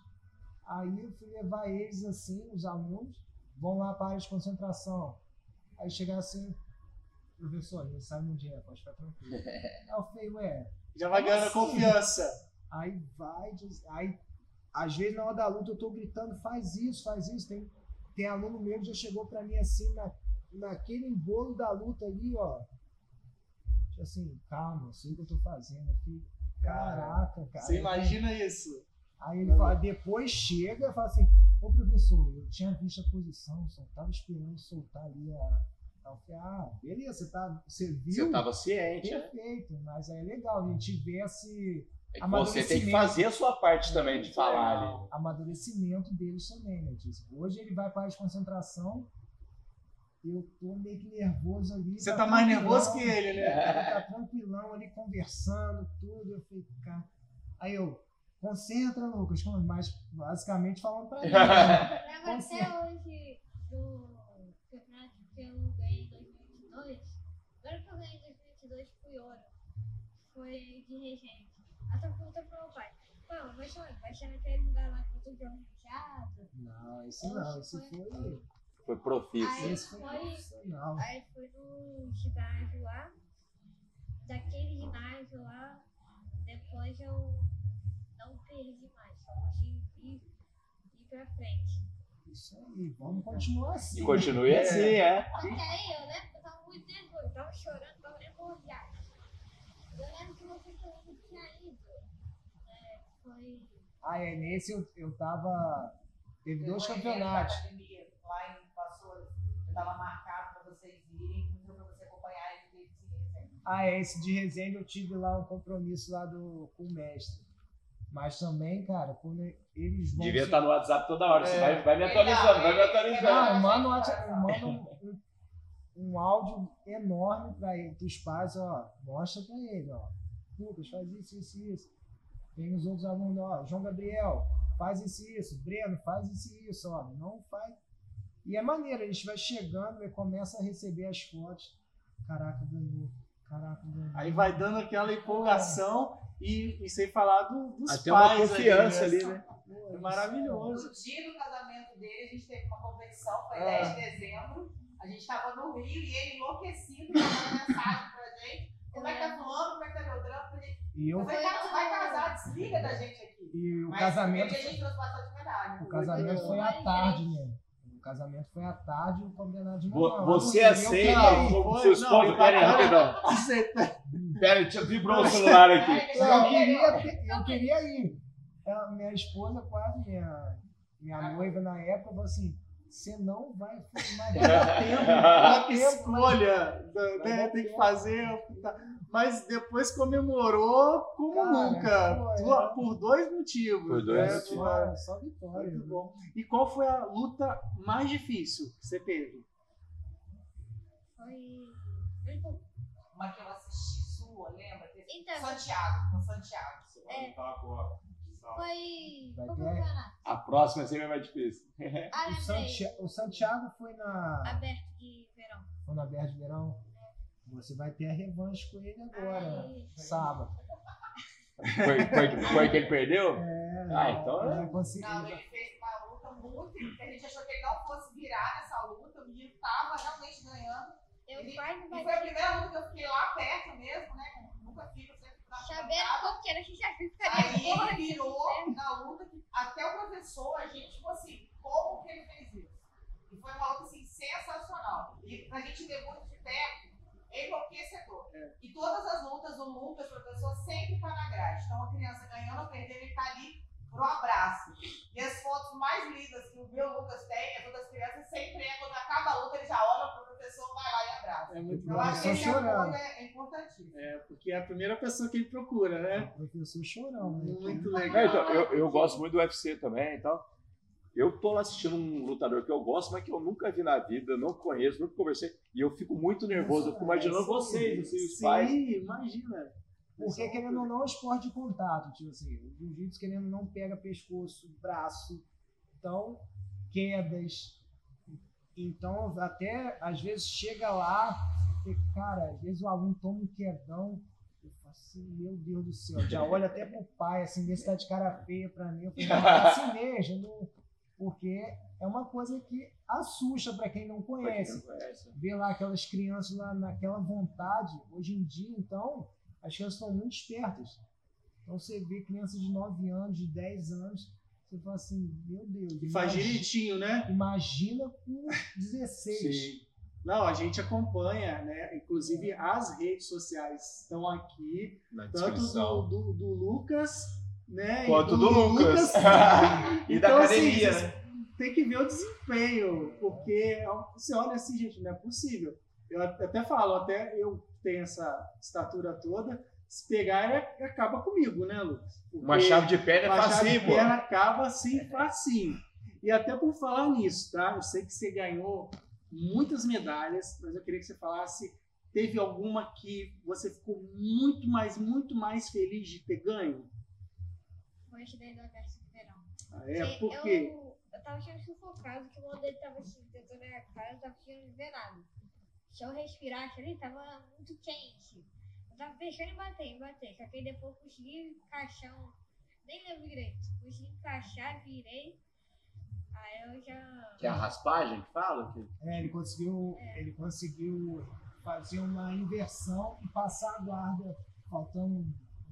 aí eu fui levar eles assim, os alunos, vão lá para a área de concentração. Aí chegar assim, professor, a gente sabe onde é, pode ficar tranquilo. Aí eu falei, ué, Já vai ganhando assim? confiança. Aí vai, diz- aí às vezes na hora da luta eu tô gritando, faz isso, faz isso. Tem, tem aluno meu que já chegou pra mim assim, na, naquele embolo da luta ali, ó. Tipo assim, calma, eu sei o que eu tô fazendo aqui. Caraca, cara. Você imagina isso? Aí ele fala, depois chega e fala assim, ô professor, eu tinha visto a posição, só tava esperando soltar ali a. Eu falei, ah, beleza, você, tá, você viu? Você tava ciente, né? Perfeito, mas aí é legal, a gente vê esse É você tem que fazer a sua parte também de falar ali. amadurecimento deles também, né? Tipo, Hoje ele vai para a concentração, eu tô meio que nervoso ali. Você tá mais tranquilão, nervoso que ele, né? Ele tá tranquilão ali, conversando, tudo. Eu falei, cara. Aí eu, concentra, Lucas, mas basicamente falando pra ele. né? Eu lembro Você- até hoje do campeonato que eu ganhei em 2022. Agora que eu ganhei em 2022 fui. Foi de regente. Até pergunta pro meu pai. Não, vai ser, vai ser naquele lugar lá que eu tô arranjado. Não, esse não, esse foi. Foi profício. Aí Esse foi foi- profissional. Aí foi no ginásio lá. Daquele ginásio lá, depois eu não perdi mais. Só consegui ir, ir pra frente. Isso aí, vamos continuar assim. E continue assim, é. Só que aí eu lembro que eu tava muito nervoso, eu tava chorando, tava nervosado. Eu lembro que você tinha ido. É, foi. Ah, é, nesse eu, eu tava. Teve dois Foi campeonatos. academia, Lá em. Eu tava marcado pra vocês irem, então pra você acompanhar e esse Ah, é, esse de Resende eu tive lá um compromisso lá do, com o mestre. Mas também, cara, quando eles vão. Devia estar no WhatsApp toda hora. Você É. vai, vai me atualizando, vai me Não, atualizando. eu um WhatsApp- eu mando um, um, áudio enorme para os pais, ó. Mostra para ele, ó. Lucas, faz isso, isso, isso. Tem os outros alunos, ó. João Gabriel, faz isso, isso. Breno, faz isso, isso, ó. Não faz. E é maneiro, a gente vai chegando e começa a receber as fotos. Caraca, ganhou. Caraca, ganhou. Aí vai dando aquela empolgação e, e sem falar do, dos Até uma pais confiança ali, ali, né? É maravilhoso. No dia do casamento dele, a gente teve uma competição, foi Ah. 10 de dezembro. A gente tava no Rio e ele enlouquecido, mandando mensagem pra gente. Como é que tá fulano, como é que tá meu trampo? E, eu, Eu falei, cara, você vai casar, desliga da gente aqui. e o Mas casamento. a gente trouxe bastante medalha. O casamento foi à tarde, né? O casamento foi à tarde e o campeonato de manhã. Vo- Você aceita queria ir. como foi- sua não, esposa? e Pera aí, rapidão. Você tá- Pera aí, vibrou o celular aqui. Eu queria, eu queria ir. Minha esposa, quase, minha, minha noiva na época, falou assim: você não vai vai dar tempo. escolha, né, tem que fazer. tá. Mas depois comemorou como Cara, nunca, é. por dois motivos. Por dois né? motivos. Só, vitória. Muito né? bom. E qual foi a luta mais difícil que você teve? Foi. Uma que eu assisti sua, lembra? Então, Santiago, com Santiago. É. Foi. Vai ter? A próxima sempre é mais difícil. Ah, O, lembrei. Santia- o Santiago foi na, Aberto de verão. foi na Berra de Verão. Você vai ter a revanche com ele agora, Aí, sábado. Foi, foi, foi que ele perdeu? É, Ah, então ele vai conseguir. Não, ele fez uma luta muito. que A gente achou que ele não fosse virar nessa luta. O menino tava realmente ganhando. eu Ele- quase E foi a primeira luta que eu fiquei lá perto mesmo, né? Nunca fico, Sabendo bancada. como que era, a gente já ficaria Aí ele virou né? na luta que até o professor, a gente, tipo assim, como que ele fez isso? E foi uma luta assim, sensacional. E pra gente ver muito de perto, é enlouquecedor. E todas as lutas, o Lucas, o professor, sempre tá na grade. Então a criança ganhando ou perdendo, ele tá ali pro abraço. E as fotos mais lindas que o meu Lucas tem, as outras crianças, sempre é quando acaba a luta, ele já olha pro professor, vai lá e abraça. É muito Eu bom. acho que esse é, é importantíssimo. É, porque é a primeira pessoa que ele procura, né? Professor chorão, né? Muito É, legal. então, eu, eu gosto muito do UFC também e tal. Eu tô lá assistindo um lutador que eu gosto, mas que eu nunca vi na vida, não conheço, nunca conversei. E eu fico muito nervoso, eu fico imaginando vocês, assim, os Sim, pais. imagina. Porque, querendo ou não, é um esporte de contato. Tipo assim, o jiu-jitsu, querendo ou não, pega pescoço, braço. Então, quedas. Então, até às vezes chega lá, e, cara, às vezes o aluno toma um quedão. Eu falo assim, meu Deus do céu. Já olha até pro pai, assim, vê se tá de cara feia pra mim. Eu falo, não, é assim mesmo. porque é uma coisa que assusta pra quem não quem conhece não conhece. ver lá aquelas crianças lá naquela vontade. Hoje em dia, então, as crianças estão muito espertas. Então você vê crianças de 9 anos, de 10 anos, você fala assim, meu Deus, E faz imagi- direitinho, né? imagina com 16. Sim. Não, a gente acompanha, né? Inclusive as redes sociais estão aqui, Na tanto do, do, do Lucas, né? e Quanto do Lucas. e da Então, assim, academia, vocês né? Tem que ver o desempenho, porque você olha assim, gente, não é possível. Eu até falo, até eu tenho essa estatura toda, se pegar, é- acaba comigo, né, Lucas? Porque- Uma chave de perna é uma chave facinho, de pô. perna acaba assim, facinho. E até por falar nisso, tá? Eu sei que você ganhou muitas medalhas, mas eu queria que você falasse, teve alguma que você ficou muito mais, muito mais feliz de ter ganho? Foi esse daí do de verão. Ah, é? Porque Por quê? Eu, eu tava sendo sufocado, que o mundo dele tava assim, dentro da minha cara, eu tava ver nada. Se eu respirasse ali, tava muito quente. Eu tava pensando em bater, em bater. Só que aí depois eu consegui encaixar um, nem lembro direito. Fui encaixar, virei. Aí eu já. Que é a raspagem que fala? Que... É, ele conseguiu, ele conseguiu fazer uma inversão e passar a guarda faltando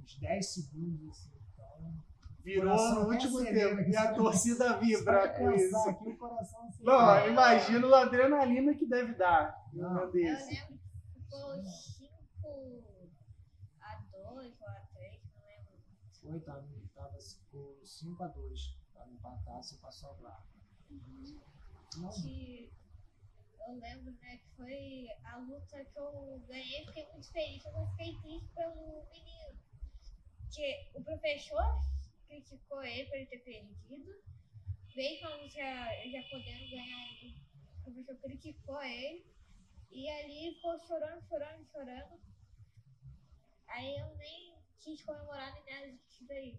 uns 10 segundos. Assim. Então, Virou coração no último tempo. E a torcida vibra com isso. Aqui, o. Não, imagina a adrenalina que deve dar um Não. momento Eu desse. lembro que ficou 5 a 2 ou a 3, não lembro. Foi, tava, tava ficou 5 a 2 Tava empatar, você passou a guarda. Que eu lembro, né, que foi a luta que eu ganhei, fiquei muito feliz, eu fiquei triste pelo menino. Que o professor criticou ele por ele ter perdido, mesmo eu já, já podendo ganhar ele, o professor criticou ele, e ali ficou chorando, chorando, chorando. Aí eu nem quis comemorar nem nada disso daí.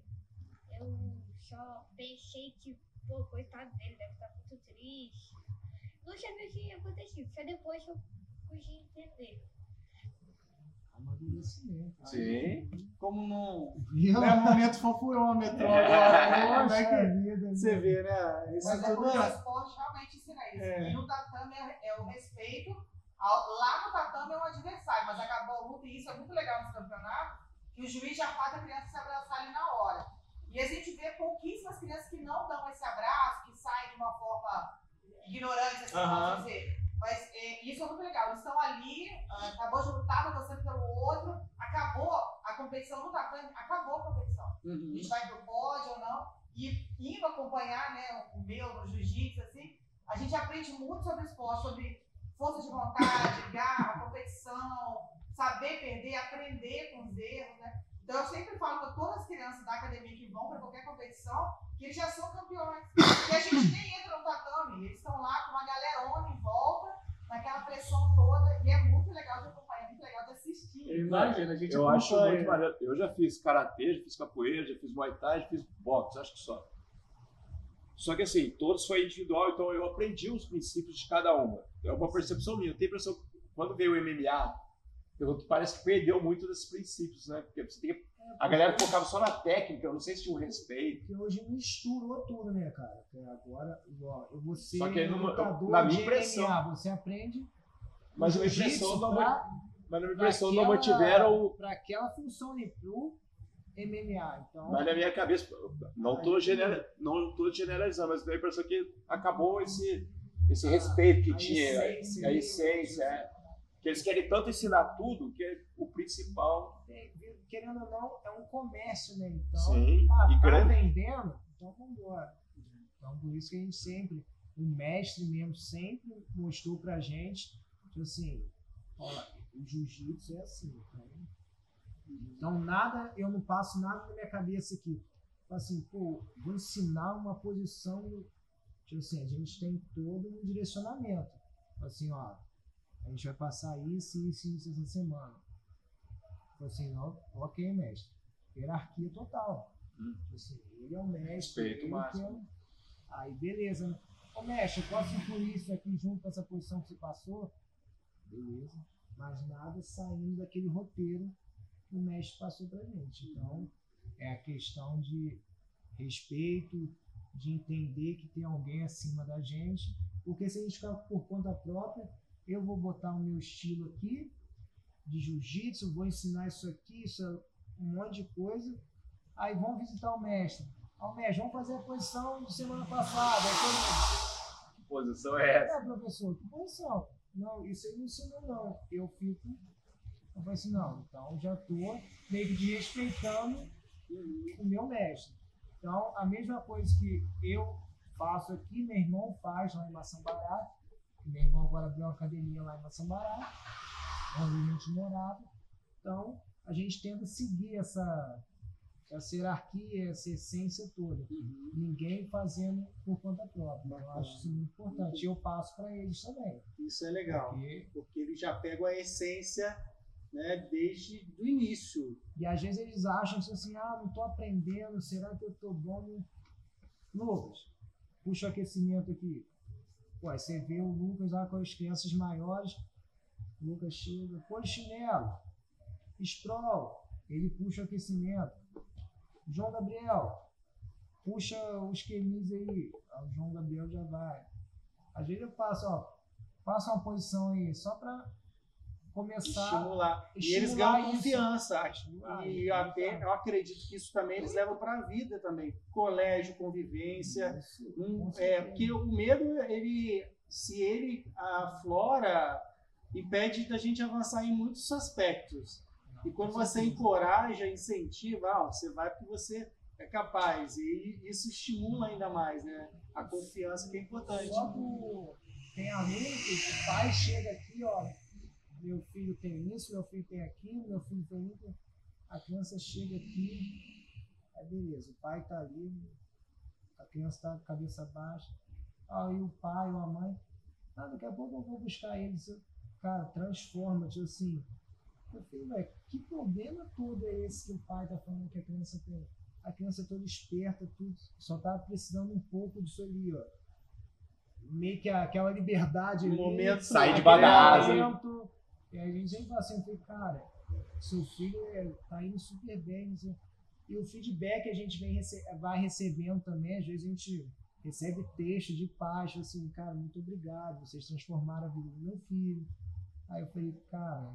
Eu só pensei que, pô, coitado dele, deve estar muito triste. Não sabia o que ia acontecer, só depois que eu pude entender. amadurecimento. Sim. Como não. É momento fofurômetro agora. né? Como é Poxa que vida. você vê, né? Isso Mas é tudo porque o é. esporte realmente ensina isso. É. E no tatame é, é o respeito. ao- Lá no tatame é um adversário, mas acabou a luta, e isso é muito legal nesse campeonato, que o juiz já faz a criança se abraçar ali na hora. E a gente vê pouquíssimas crianças que não dão esse abraço, que saem de uma forma ignorante, assim, vamos dizer. Mas é, isso é muito legal. Eles estão ali, ah, acabou de lutar, uma torcendo pelo outro, acabou a competição no tatame, acabou a competição a Uhum. gente vai pro pódio ou não, e indo acompanhar né, o meu no jiu-jitsu, assim, a gente aprende muito sobre esporte, sobre força de vontade, garra, competição, saber perder, aprender com os erros, né? Então eu sempre falo para todas as crianças da academia que vão para qualquer competição, que eles já são campeões. Porque a gente nem entra no tatame, eles estão lá com uma galerona em volta, naquela pressão toda, e é muito legal de acompanhar, é muito legal de assistir. Eu imagino, a gente Eu acho muito maneiro. Eu já fiz karatê, já fiz capoeira, já fiz muay thai, já fiz boxe, acho que só. Só que assim, todos foi individual, então eu aprendi os princípios de cada uma. É uma percepção minha. Eu tenho a impressão que quando veio o MMA, eu- parece que perdeu muito desses princípios, né? Porque você tem que- a galera focava só na técnica, eu não sei se tinha um respeito. Porque hoje misturou tudo, né, cara? Porque agora, vou ser Só que numa- lutador na minha impressão- MMA, você aprende Mas a jiu-jitsu impressão não, pra- mas na minha impressão não mantiveram Para aquela função ali, pro MMA. Então, Mas na minha cabeça, não estou não tô generalizando, mas dá a impressão que acabou esse, esse respeito que a tinha, essência, a essência, é. Que eles querem tanto ensinar tudo que o principal. tem- querendo ou não, é um comércio, né? Então, Sim, ah, e tá grande. vendendo? Então vamos embora. Então, por isso que a gente sempre, o mestre mesmo sempre mostrou pra gente, tipo assim, ó, o jiu-jitsu é assim. Então, então, nada, eu não passo nada na minha cabeça aqui. Assim, pô, vou ensinar uma posição. Tipo assim, a gente tem todo um direcionamento. Assim, ó, a gente vai passar isso, isso e isso essa semana. Falei assim, ó, ok, mestre. Hierarquia total. Hum. Assim, ele é o mestre. Respeito máximo. é o- Aí, beleza. né? Ô, mestre, eu posso incluir isso aqui junto com essa posição que você passou? Beleza. Mas nada saindo daquele roteiro que o mestre passou pra gente. Então, é a questão de respeito, de entender que tem alguém acima da gente. Porque se a gente ficar por conta própria, eu vou botar o meu estilo aqui de jiu-jitsu, vou ensinar isso aqui, isso é um monte de coisa. Aí vão visitar o mestre. Ó, mestre, vamos fazer a posição de semana passada. Aí Que posição é essa? é, professor, que posição? Não, isso aí não ensinou, não. Eu fico. Eu falei assim, não, então já tô meio que desrespeitando o meu mestre. Então, a mesma coisa que eu faço aqui, meu irmão faz lá em Maçambará. Meu irmão agora abriu uma academia lá em Maçambará, onde a gente morava. Então, a gente tenta seguir essa, essa hierarquia, essa essência toda. Ninguém fazendo por conta própria. Eu acho isso muito importante. E eu passo para eles também. Isso é legal. Porque- Porque eles já pegam a essência né, desde o início. E às vezes eles acham assim, ah, não estou aprendendo, será que eu estou bom? Lucas, puxa o aquecimento aqui. Aí você vê o Lucas lá com as crianças maiores, o Lucas chega, pô, chinelo, Sproul, ele puxa o aquecimento. João Gabriel, puxa os quemis aí. O João Gabriel já vai. Às vezes eu ó, passa uma posição aí, só pra começar. Estimular. E eles ganham isso. confiança. Estimular, E eu, até, eu acredito que isso também eles levam para a vida também. Colégio, convivência. Isso, Um, é, porque o medo, ele, se ele aflora, impede da gente avançar em muitos aspectos. E quando você encoraja, incentiva, ah, você vai porque você é capaz. E isso estimula ainda mais, né? A confiança que é importante. Só do... tem aluno que o pai chega aqui, ó, meu filho tem isso, meu filho tem aquilo, meu filho tem isso. A criança chega aqui, aí beleza, o pai tá ali, a criança tá com a cabeça baixa, aí o pai ou a mãe, ah, daqui a pouco eu vou buscar ele. Você- Cara, transforma, tipo assim. Eu falei, velho, que problema todo é esse que o pai tá falando que a criança tem? A criança é toda esperta, tudo, só tá precisando um pouco disso ali, ó meio que aquela liberdade Um momento Sair assim. momento. E aí a gente sempre fala assim, cara, seu filho é- tá indo super bem. sei. E o feedback a gente vem rece- vai recebendo também, às vezes a gente recebe texto de paz, assim, cara, muito obrigado, vocês transformaram a vida do meu filho. Aí eu falei, cara,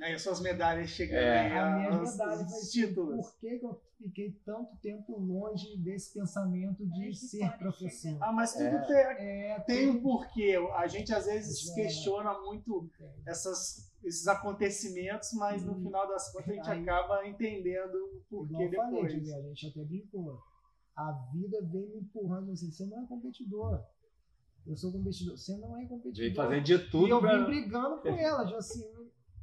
Aí as suas medalhas chegando É. aí, a minha os- títulos. por que, que eu fiquei tanto tempo longe desse pensamento de que ser professor? Ah, mas tudo É. tem, É, tem um tudo- porquê. A gente às vezes É. questiona muito essas, esses acontecimentos, mas no final das contas a gente Aí- acaba entendendo o porquê Igual eu falei, depois. Juliano, a gente até brincou. A vida vem me empurrando assim, você não é competidor. Eu sou competidor, você não é competidor. Vem fazendo de e eu tudo vim brigando com ela, já assim,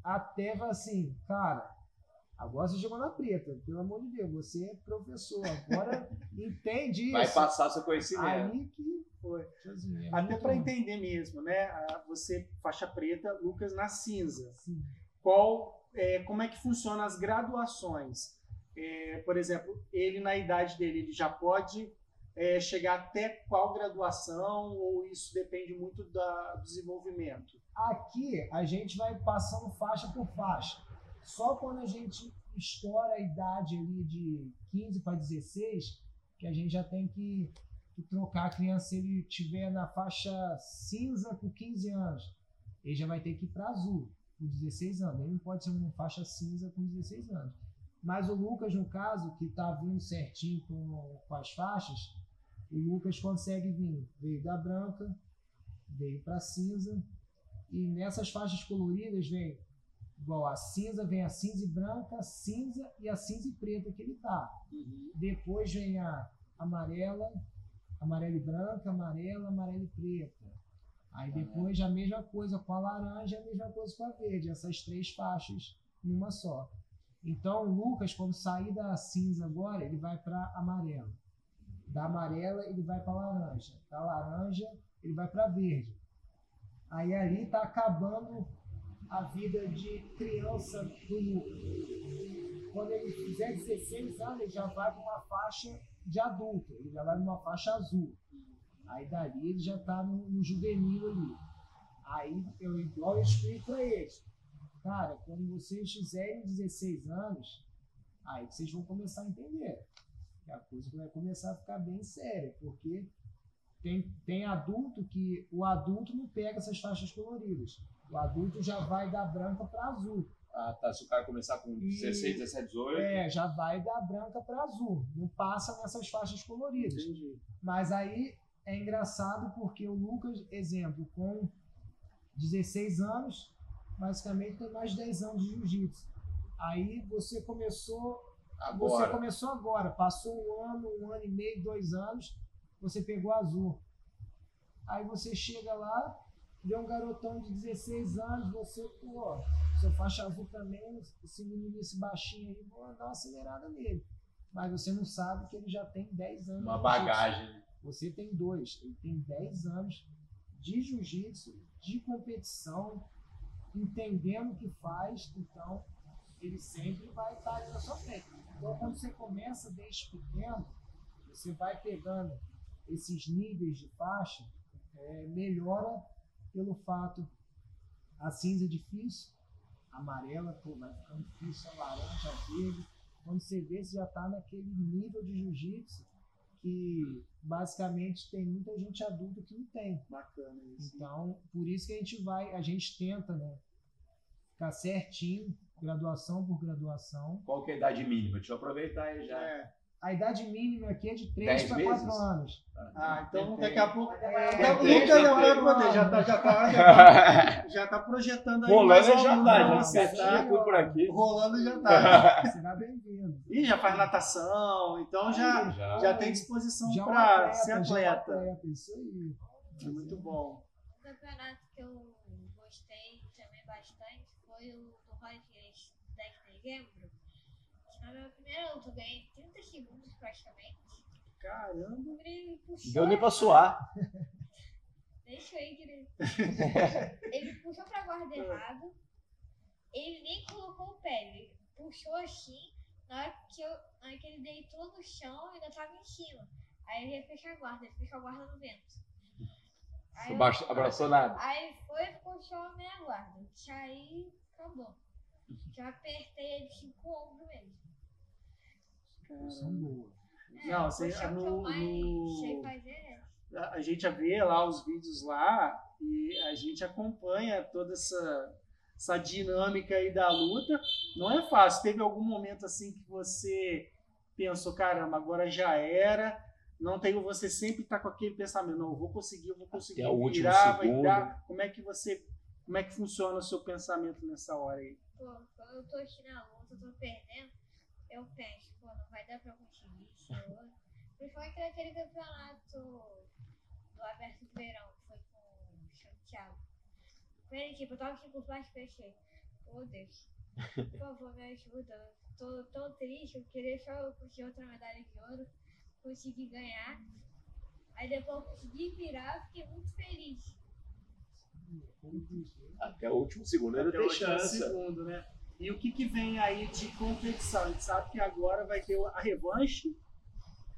até vai assim, cara, agora você chegou na preta, pelo amor de Deus, você é professor, agora entende isso. Vai passar seu conhecimento. Aí que Foi. assim, é Até para entender mesmo, né? Você, faixa preta, Lucas na cinza. Sim. Qual, é, como é que funcionam as graduações? É, por exemplo, ele na idade dele, ele já pode é, chegar até qual graduação ou isso depende muito do desenvolvimento? Aqui a gente vai passando faixa por faixa. Só quando a gente estoura a idade ali de 15 para 16, que a gente já tem que, que trocar a criança se ele tiver na faixa cinza com 15 anos. Ele já vai ter que ir para azul com 16 anos. Ele não pode ser uma faixa cinza com 16 anos. Mas o Lucas, no caso, que está vindo certinho com, com as faixas, o Lucas consegue vir. Veio da branca, veio para cinza, e nessas faixas coloridas vem igual a cinza, vem a cinza e branca, cinza e a cinza e preta que ele tá. Depois vem a amarela, amarela e branca, amarela, amarela e preta. Aí depois a mesma coisa com a laranja, a mesma coisa com a verde, essas três faixas numa só. Então o Lucas, quando sair da cinza agora, ele vai para amarela. Da amarela ele vai para laranja. Da laranja ele vai para verde. Aí ali está acabando a vida de criança do Lucas. Quando ele fizer 16 anos, ele já vai para uma faixa de adulto, ele já vai numa faixa azul. Aí dali ele já está no, no juvenil ali. Aí eu igual eu explico para eles. Cara, quando vocês fizerem 16 anos, aí vocês vão começar a entender. Que a coisa vai começar a ficar bem séria, porque tem, tem adulto que o adulto não pega essas faixas coloridas. O adulto já vai da branca para azul. Ah, tá. Se o cara começar com 16, 17, 18. É, já vai da branca para azul. Não passa nessas faixas coloridas. Entendi. Mas aí é engraçado porque o Lucas, exemplo, com 16 anos, basicamente tem mais de 10 anos de jiu-jitsu. Aí você começou você Agora. começou agora, passou um ano, um ano e meio, dois anos, você pegou azul. Aí você chega lá, vê um garotão de 16 anos, você, pô, seu faixa azul também, esse menino, esse baixinho aí, vou dar uma acelerada nele. Mas você não sabe que ele já tem 10 anos. Uma bagagem. né? Você tem dois. Ele tem 10 anos de jiu-jitsu, de competição, entendendo o que faz, então ele sempre vai estar ali na sua frente. Então, quando você começa desde pequeno, você vai pegando esses níveis de faixa, é, melhora pelo fato a cinza é difícil, a amarela pô, vai ficando difícil, a laranja, a verde, Quando você vê, você já está naquele nível de jiu-jitsu que basicamente tem muita gente adulta que não tem. Bacana isso. Então, por isso que a gente vai, a gente tenta, né? Ficar certinho, graduação por graduação. Qual que é a idade mínima? Deixa eu aproveitar aí já. É. A idade mínima aqui é de 3 Dez para 4 meses? anos. Ah, então Tem. daqui a pouco. É, Daqui a pouco o tem, Lucas já tem, vai poder, já tá, já tá, já tá, já tá projetando aí. Rolando já algum, tá, já certinho Tá tudo por aqui. Rolando já tá. Será bem-vindo. Ih, já faz natação, então já, Já. já tem disposição é para ser é atleta. atleta, Isso aí. É muito bom. Um campeonato que eu gostei também bastante foi o do 10 de dezembro. Na minha primeira luta eu ganhei 30 segundos praticamente. Caramba. Ele puxou. Deu nem pra suar. Deixa aí que ele. ele puxou pra guarda errado. Ele nem colocou o pé. Ele puxou assim. Na hora que, eu, na hora que ele deitou no chão, eu ainda tava em cima. Aí ele ia fechar a guarda. Ele fechou a guarda no vento. Aí, eu- Abraçou, nada. aí foi e puxou a minha guarda. Aí acabou. Eu apertei ele cinco ombros mesmo. São boas. É, Não, o você- push-up que no- é A a gente já vê lá os vídeos lá e a gente acompanha toda essa, essa dinâmica aí da luta. Não é fácil. Teve algum momento assim que você pensou, caramba, agora já era. Não tem você sempre tá com aquele pensamento, não, eu vou conseguir, eu vou conseguir Até o último virar, vai segundo. dar. Como é que você, como é que funciona o seu pensamento nessa hora aí? Pô, quando eu tô aqui na luta, eu tô perdendo, eu penso, pô, não vai dar pra conseguir isso hoje. Principalmente naquele campeonato do Aberto do Verão, que foi com o Santiago. A equipe, eu tava aqui por baixo e pensei, ô Deus, por favor, me ajuda. Tô tão triste, eu queria só eu conseguir outra medalha de ouro, consegui ganhar. Aí depois eu consegui virar, fiquei muito feliz. Até o último segundo ainda Até tem o último chance. segundo, né? E o que, que vem aí de competição? A gente sabe que agora vai ter a revanche,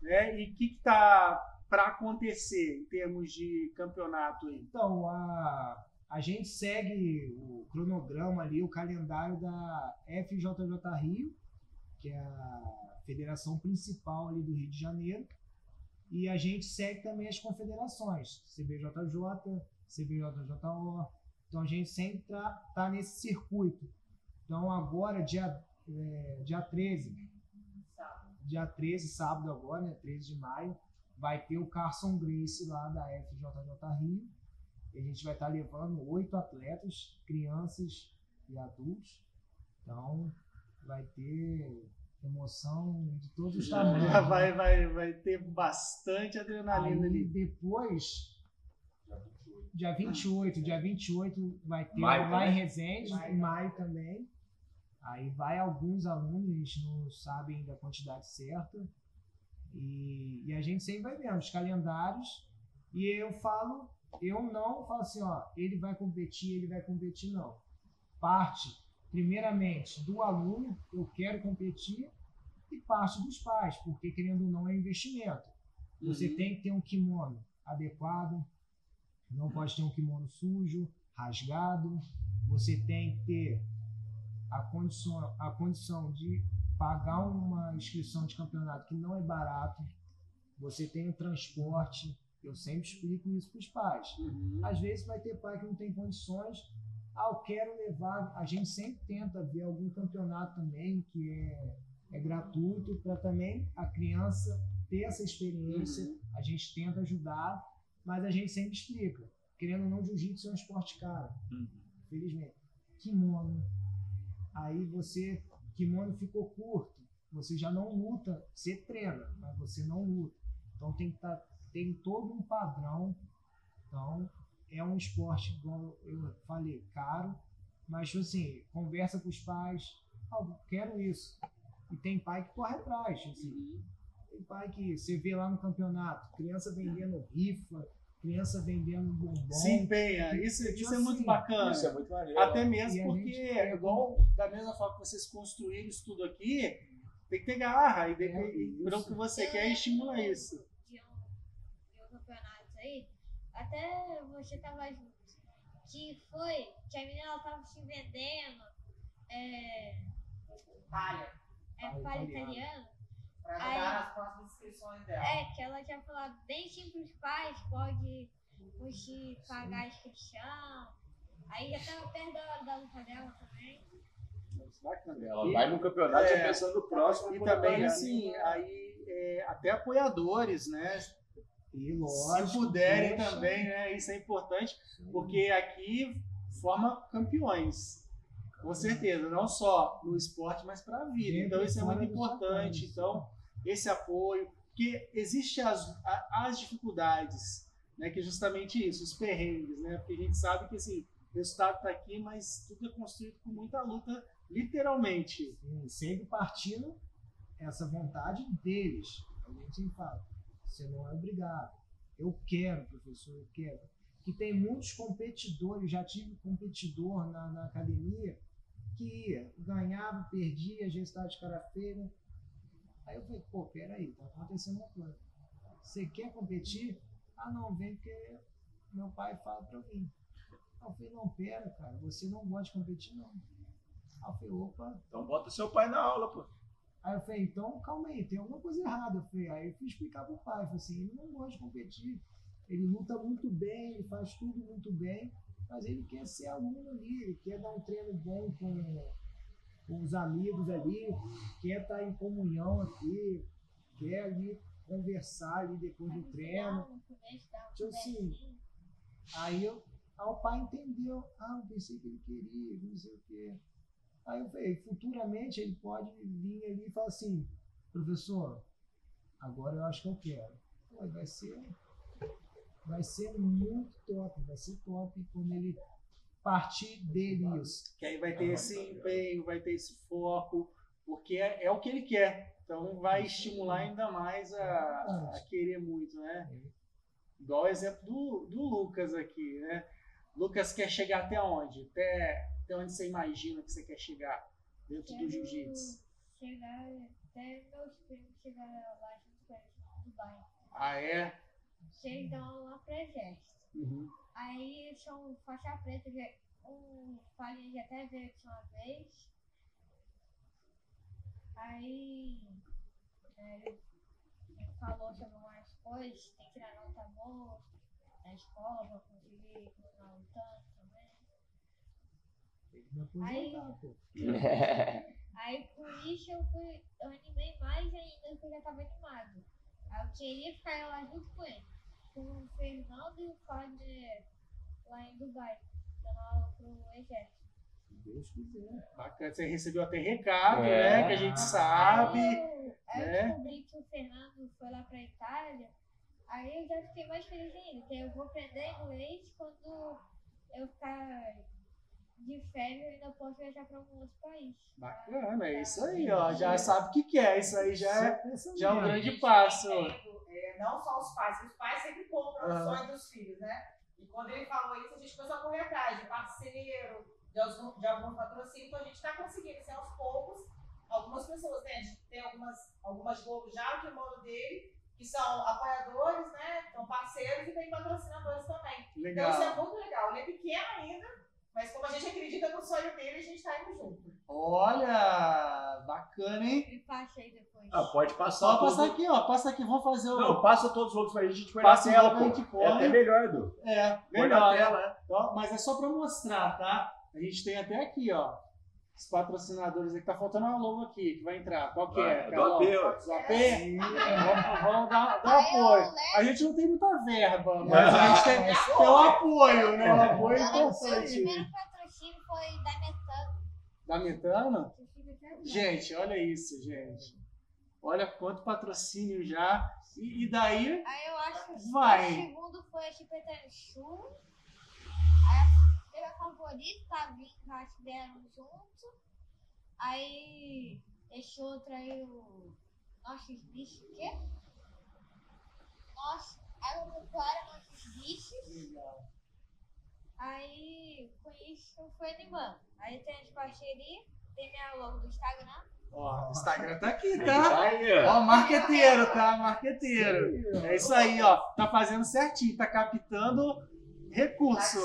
né? E o que está para acontecer em termos de campeonato aí? Então, a, a gente segue o cronograma ali, o calendário da FJJ Rio, que é a federação principal ali do Rio de Janeiro. E a gente segue também as confederações, CBJJ, CBJJO. Então a gente sempre está tá nesse circuito. Então agora, dia, é, dia 13, dia 13, sábado agora, né, 13 de maio, vai ter o Carson Grace lá da FJJ Rio. E a gente vai estar levando oito atletas, crianças e adultos. Então vai ter emoção de todos os tamanhos. Já né? vai, vai, vai ter bastante adrenalina Aí ali. depois, dia 28, dia 28 vai ter Maio lá em? Resende, em maio também. Aí vai alguns alunos, a gente não sabe ainda a quantidade certa. E, e a gente sempre vai vendo os calendários. E eu falo, eu não falo assim, ó, ele vai competir, ele vai competir, não. Parte, primeiramente, do aluno, eu quero competir, e parte dos pais, porque querendo ou não é investimento. Você Uhum. tem que ter um kimono adequado, não pode ter um kimono sujo, rasgado. Você tem que ter a condição, a condição de pagar uma inscrição de campeonato que não é barato. Você tem o transporte. Eu sempre explico isso para os pais. Uhum. Às vezes vai ter pai que não tem condições. Ah, eu quero levar. A gente sempre tenta ver algum campeonato também que é, é gratuito para também a criança ter essa experiência. Uhum. A gente tenta ajudar, mas a gente sempre explica. Querendo ou não, jiu-jitsu é um esporte caro, Uhum. infelizmente. Kimono. Aí você, kimono ficou curto. Você já não luta, você treina, mas você não luta. Então tem que tá, tem todo um padrão. Então é um esporte, igual eu falei, caro, mas tipo assim, conversa com os pais, ah, quero isso. E tem pai que corre atrás, assim. Uhum. Tem pai que você vê lá no campeonato, criança vendendo rifa, criança vendendo bombom. Se empenha. Isso, isso é muito bacana. Isso é muito maneiro. Até mesmo E porque, gente- é igual da mesma forma que vocês construíram isso tudo aqui, tem que ter garra. E, de- É, e isso. pelo que você quer, estimula isso. de um, de um campeonato aí, até você tava junto, que foi que a menina ela tava se vendendo, é, Talha. é Fala fala Aí- ajudar nas próximas inscrições dela. É, que ela tinha falado bem simples pais, pode você pagar a inscrição. Aí já tava perto da hora da luta dela também. Bacana. Ela vai no campeonato já É. pensando no próximo. E também, assim, aí é, até apoiadores, né? E lógico. Se puderem poxa, também, né? Isso é importante, porque aqui forma campeões. Com certeza, não só no esporte, mas para a vida. Então isso é muito importante. Então, esse apoio, porque existe as, a- as dificuldades, né? Que é justamente isso, os perrengues, né? Porque a gente sabe que assim, o resultado está aqui, mas tudo é construído com muita luta, literalmente. Sim, sempre partindo essa vontade deles. A gente sempre fala, você não é obrigado. Eu quero, professor, eu quero. Que tem muitos competidores, já tive competidor na, na academia que ganhava, perdia, às vezes estava de cara feia. Aí eu falei, pô, peraí, tá acontecendo uma coisa. Você quer competir? Ah, não, vem porque meu pai fala pra vir. Aí eu falei, não, pera, cara, você não gosta de competir, não. Aí eu falei, opa, Então bota seu pai na aula, pô. Aí eu falei, então calma aí, tem alguma coisa errada. Eu falei, aí eu fui explicar pro pai, eu falei assim, ele não gosta de competir, ele luta muito bem, ele faz tudo muito bem, mas ele quer ser aluno ali, ele quer dar um treino bom com, com os amigos ali, quer estar em comunhão aqui, quer ali conversar ali depois do treino. Tipo assim. Aí, eu, aí o pai entendeu, ah, eu pensei que ele queria, não sei o quê. Aí eu falei, futuramente ele pode vir ali e falar assim, professor, agora eu acho que eu quero. Pô, vai ser, vai ser muito top, vai ser top quando ele partir dele isso. Que aí vai ter esse empenho, vai ter esse foco, porque é, é o que ele quer. Então vai estimular ainda mais a, a querer muito, né? Igual o exemplo do, do Lucas aqui, né? Lucas quer chegar até onde? Até, até onde você imagina que você quer chegar dentro do Quero jiu-jitsu? Chegar até meus primos chegaram lá junto com eles no Dubai. Ah, é? Dão aula pra exército. Uhum. Aí são faixa preta, um farinha já até aqui uma vez. Aí ele falou sobre algumas coisas, tem que tirar nota boa na escola pra conseguir continuar lutando também. Tem que me aposentar, pô. Aí por isso eu fui, eu animei mais ainda, porque eu já tava animado. Aí eu queria ficar lá junto com ele, o Fernando e o Fagner lá em Dubai, dando aula pro exército. Se Deus quiser. Bacana. Você recebeu até recado, É. né? Que a gente sabe. Aí eu, aí eu né? descobri que o Fernando foi lá pra Itália, aí eu já fiquei mais feliz ainda, porque eu vou aprender inglês quando eu ficar de férias eu ainda posso viajar pra um outro país. Bacana, é isso aí, ó. Já sabe o que quer. Isso aí já é, pensamento. já é um grande passo. pego, é, não só os pais, os pais sempre compram os sonhos dos filhos, né? E quando ele falou isso, a gente começou a correr atrás de parceiro, de, alguns- de alguns patrocínios, então a gente está conseguindo, assim, aos poucos, algumas pessoas, né? A gente tem algumas, algumas Globo já que moram dele, que são apoiadores, né? São parceiros e tem patrocinadores também. Então isso é Legal. muito legal. Ele é pequeno ainda, mas como a gente acredita no sonho dele, a gente está indo junto. Olha, bacana, hein? Me passa aí depois. Ah, pode passar Só todo- passar aqui, ó. Passa aqui, vamos fazer o. Não, passa todos os outros aí, a gente põe Passa na tela, pô. gente É até põe. melhor, Du. É, Põe melhor. né? tela, né? Ó, mas é só pra mostrar, tá? A gente tem até aqui, ó. Os patrocinadores aqui. Tá faltando uma logo aqui que vai entrar. Qual que é? Do? AP. Do AP? Vamos, vamos dar, dar apoio. levo- A gente não tem muita verba, mas a gente tem, tem o apoio, né? O apoio é Agora, o importante. primeiro patrocínio foi da Metano. Da Metano? Gente, olha isso, gente. Olha quanto patrocínio já. E, e daí, Aí eu acho que Vai. o segundo foi a Chipetano Chu. Aí a tá vindo, acho que deram junto. Aí esse outro aí, o Nossos Bichos, o quê? Nossa, agropecuária Nossos Bichos. Aí com isso foi animando. Aí tem as parcerias, tem minha logo do Instagram. ó, o Instagram tá aqui, Tá tá? ó. Ó, marqueteiro, tá? Marqueteiro. É isso aí, ó. Tá fazendo certinho, tá captando recurso.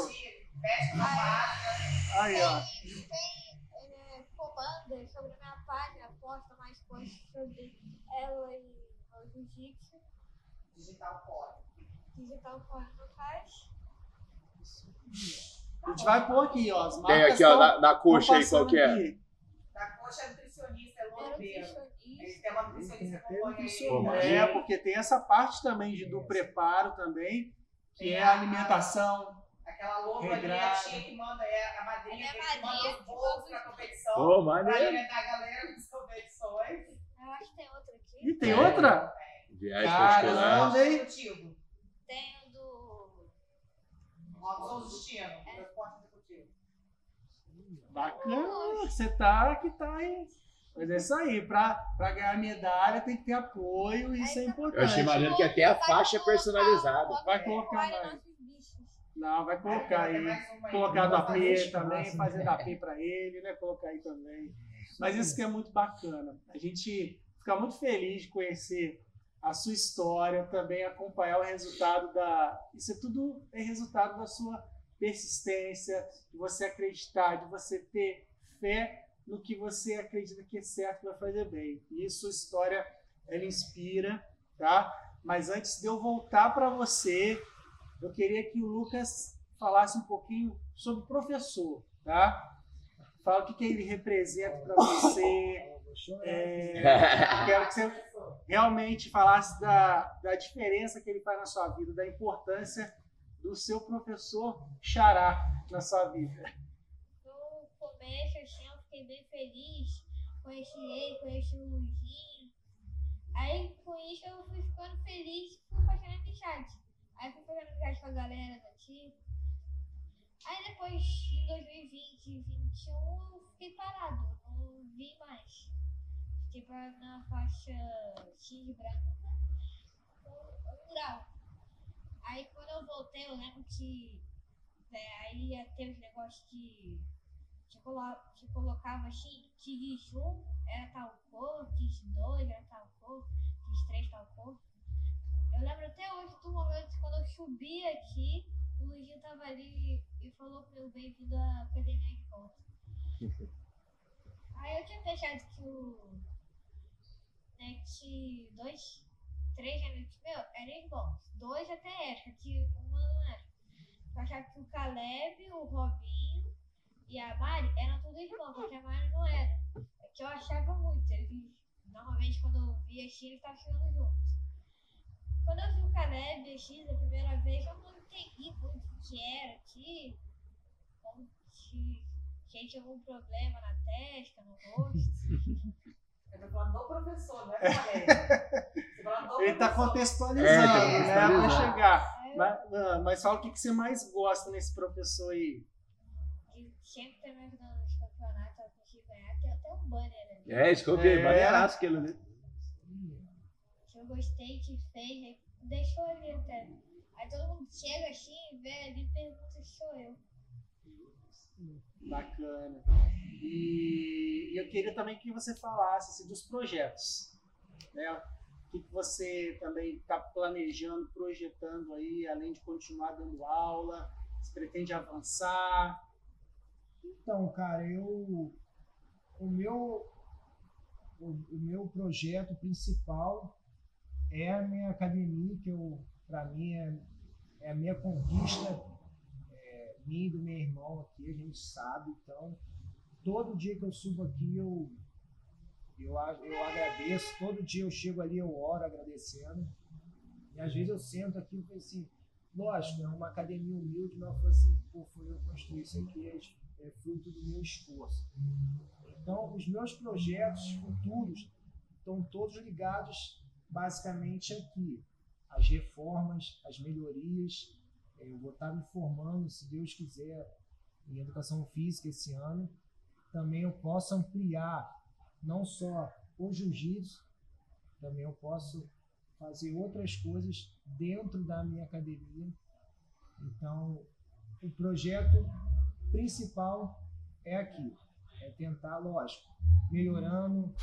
Pede na página. Aí, ó. Tem, tem é, comando sobre a minha página, posta mais coisas sobre ela e o jiu-jitsu. Digital Core. Digital Core no faz. A gente vai pôr aqui, ó. As Tem marcas aqui, ó, na tão coxa aí, qual que é? aqui. Da coxa nutricionista, é Era Luana Beira. nutricionista. Eles têm uma nutricionista que até acompanha nutricionista. ele. É, porque tem essa parte também de, do preparo também, que é a alimentação. Aquela louva ali, a tia que manda, é a madrinha É dele a que manda madrinha os bolos pra competição. Ô, Pra alimentar a galera nas competições. Eu acho que tem outra aqui. E tem É. outra? Viagem Caramba. particular. hein? Tem o do. Robson Justino, transporte executivo. Bacana, você tá que tá aí. Mas é isso aí, pra, pra ganhar medalha tem que ter apoio isso é Eu achei importante. maneiro que até a faixa é personalizada. Vai colocar mais. Não, vai colocar Tem aí. Colocar do Vou AP fazer espaço, também, né? fazer da AP pra ele, né? Colocar aí também. Mas isso que é muito bacana. A gente fica muito feliz de conhecer a sua história, também acompanhar o resultado da. Isso é tudo é resultado da sua persistência, de você acreditar, de você ter fé no que você acredita que é certo que vai fazer bem. E sua história ela inspira, tá? Mas antes de eu voltar para você, eu queria que o Lucas falasse um pouquinho sobre o professor, tá? Fala o que, que ele representa para você. É, quero que você realmente falasse da, da diferença que ele faz na sua vida, da importância do seu professor Xará na sua vida. No começo, assim, eu fiquei bem feliz. Conheci ele, conheci o Luizinho. Aí, com isso, eu fui ficando feliz e fui fazendo amizade. Aí, fui fazendo amizade com a galera daqui. Aí, depois, em 2020 e 2021, eu fiquei parado. Não vi mais. Fiquei parado na faixa X branca, um grau. Aí, quando eu voltei, eu lembro que é, aí ia ter os negócios que te, colo colocava assim, X1 era tal cor, X2 era tal cor, X3 tal cor. Eu lembro até hoje do momento quando eu subi aqui, o Luizinho tava ali e falou eu bem-vindo à academia de volta. Aí eu tinha pensado que o Net 2, 3 era meu, era bom. Dois até era, que uma não era. Eu achava que o Caleb, o Robinho e a Mari eram todos irmãos, porque a Mari não era. É que eu achava muito. Eles, normalmente, quando eu via X, eles estavam chegando juntos. Quando eu vi o Caleb o X a primeira vez, eu não entendi muito o que era aqui. Como ele tinha algum problema na testa, no rosto. Eu tô falando do professor, não é colega. Ele está contextualizando, É, tá né? Para chegar. Eu- Mas, ah, mas fala o que, que você mais gosta nesse professor aí. que sempre tá me ajudando nos campeonatos, eu consigo ganhar. Tem até um banner ali. É, isso que eu vi, É. aquilo ali. Eu gostei, que fez, aí deixou ali até. Aí todo mundo chega assim, vê ali e pergunta se sou eu. Bacana. E eu queria também que você falasse assim, dos projetos. Né? O que, que você também está planejando, projetando aí, além de continuar dando aula? Você pretende avançar? Então, cara, eu o meu o, o meu projeto principal é a minha academia que eu para mim é, é a minha conquista é, minha e do meu irmão aqui a gente sabe então todo dia que eu subo aqui eu eu, eu agradeço todo dia eu chego ali eu oro agradecendo e às vezes eu sento aqui e falo assim lógico é uma academia humilde mas eu falo assim pô foi eu que construí isso aqui é, é fruto do meu esforço. Então, os meus projetos futuros estão todos ligados basicamente aqui. As reformas, as melhorias. Eh, Eu vou estar me formando, se Deus quiser, em educação física esse ano. Também eu posso ampliar não só o jiu-jitsu, também eu posso fazer outras coisas dentro da minha academia. Então, o projeto principal é aqui é tentar, lógico, melhorando,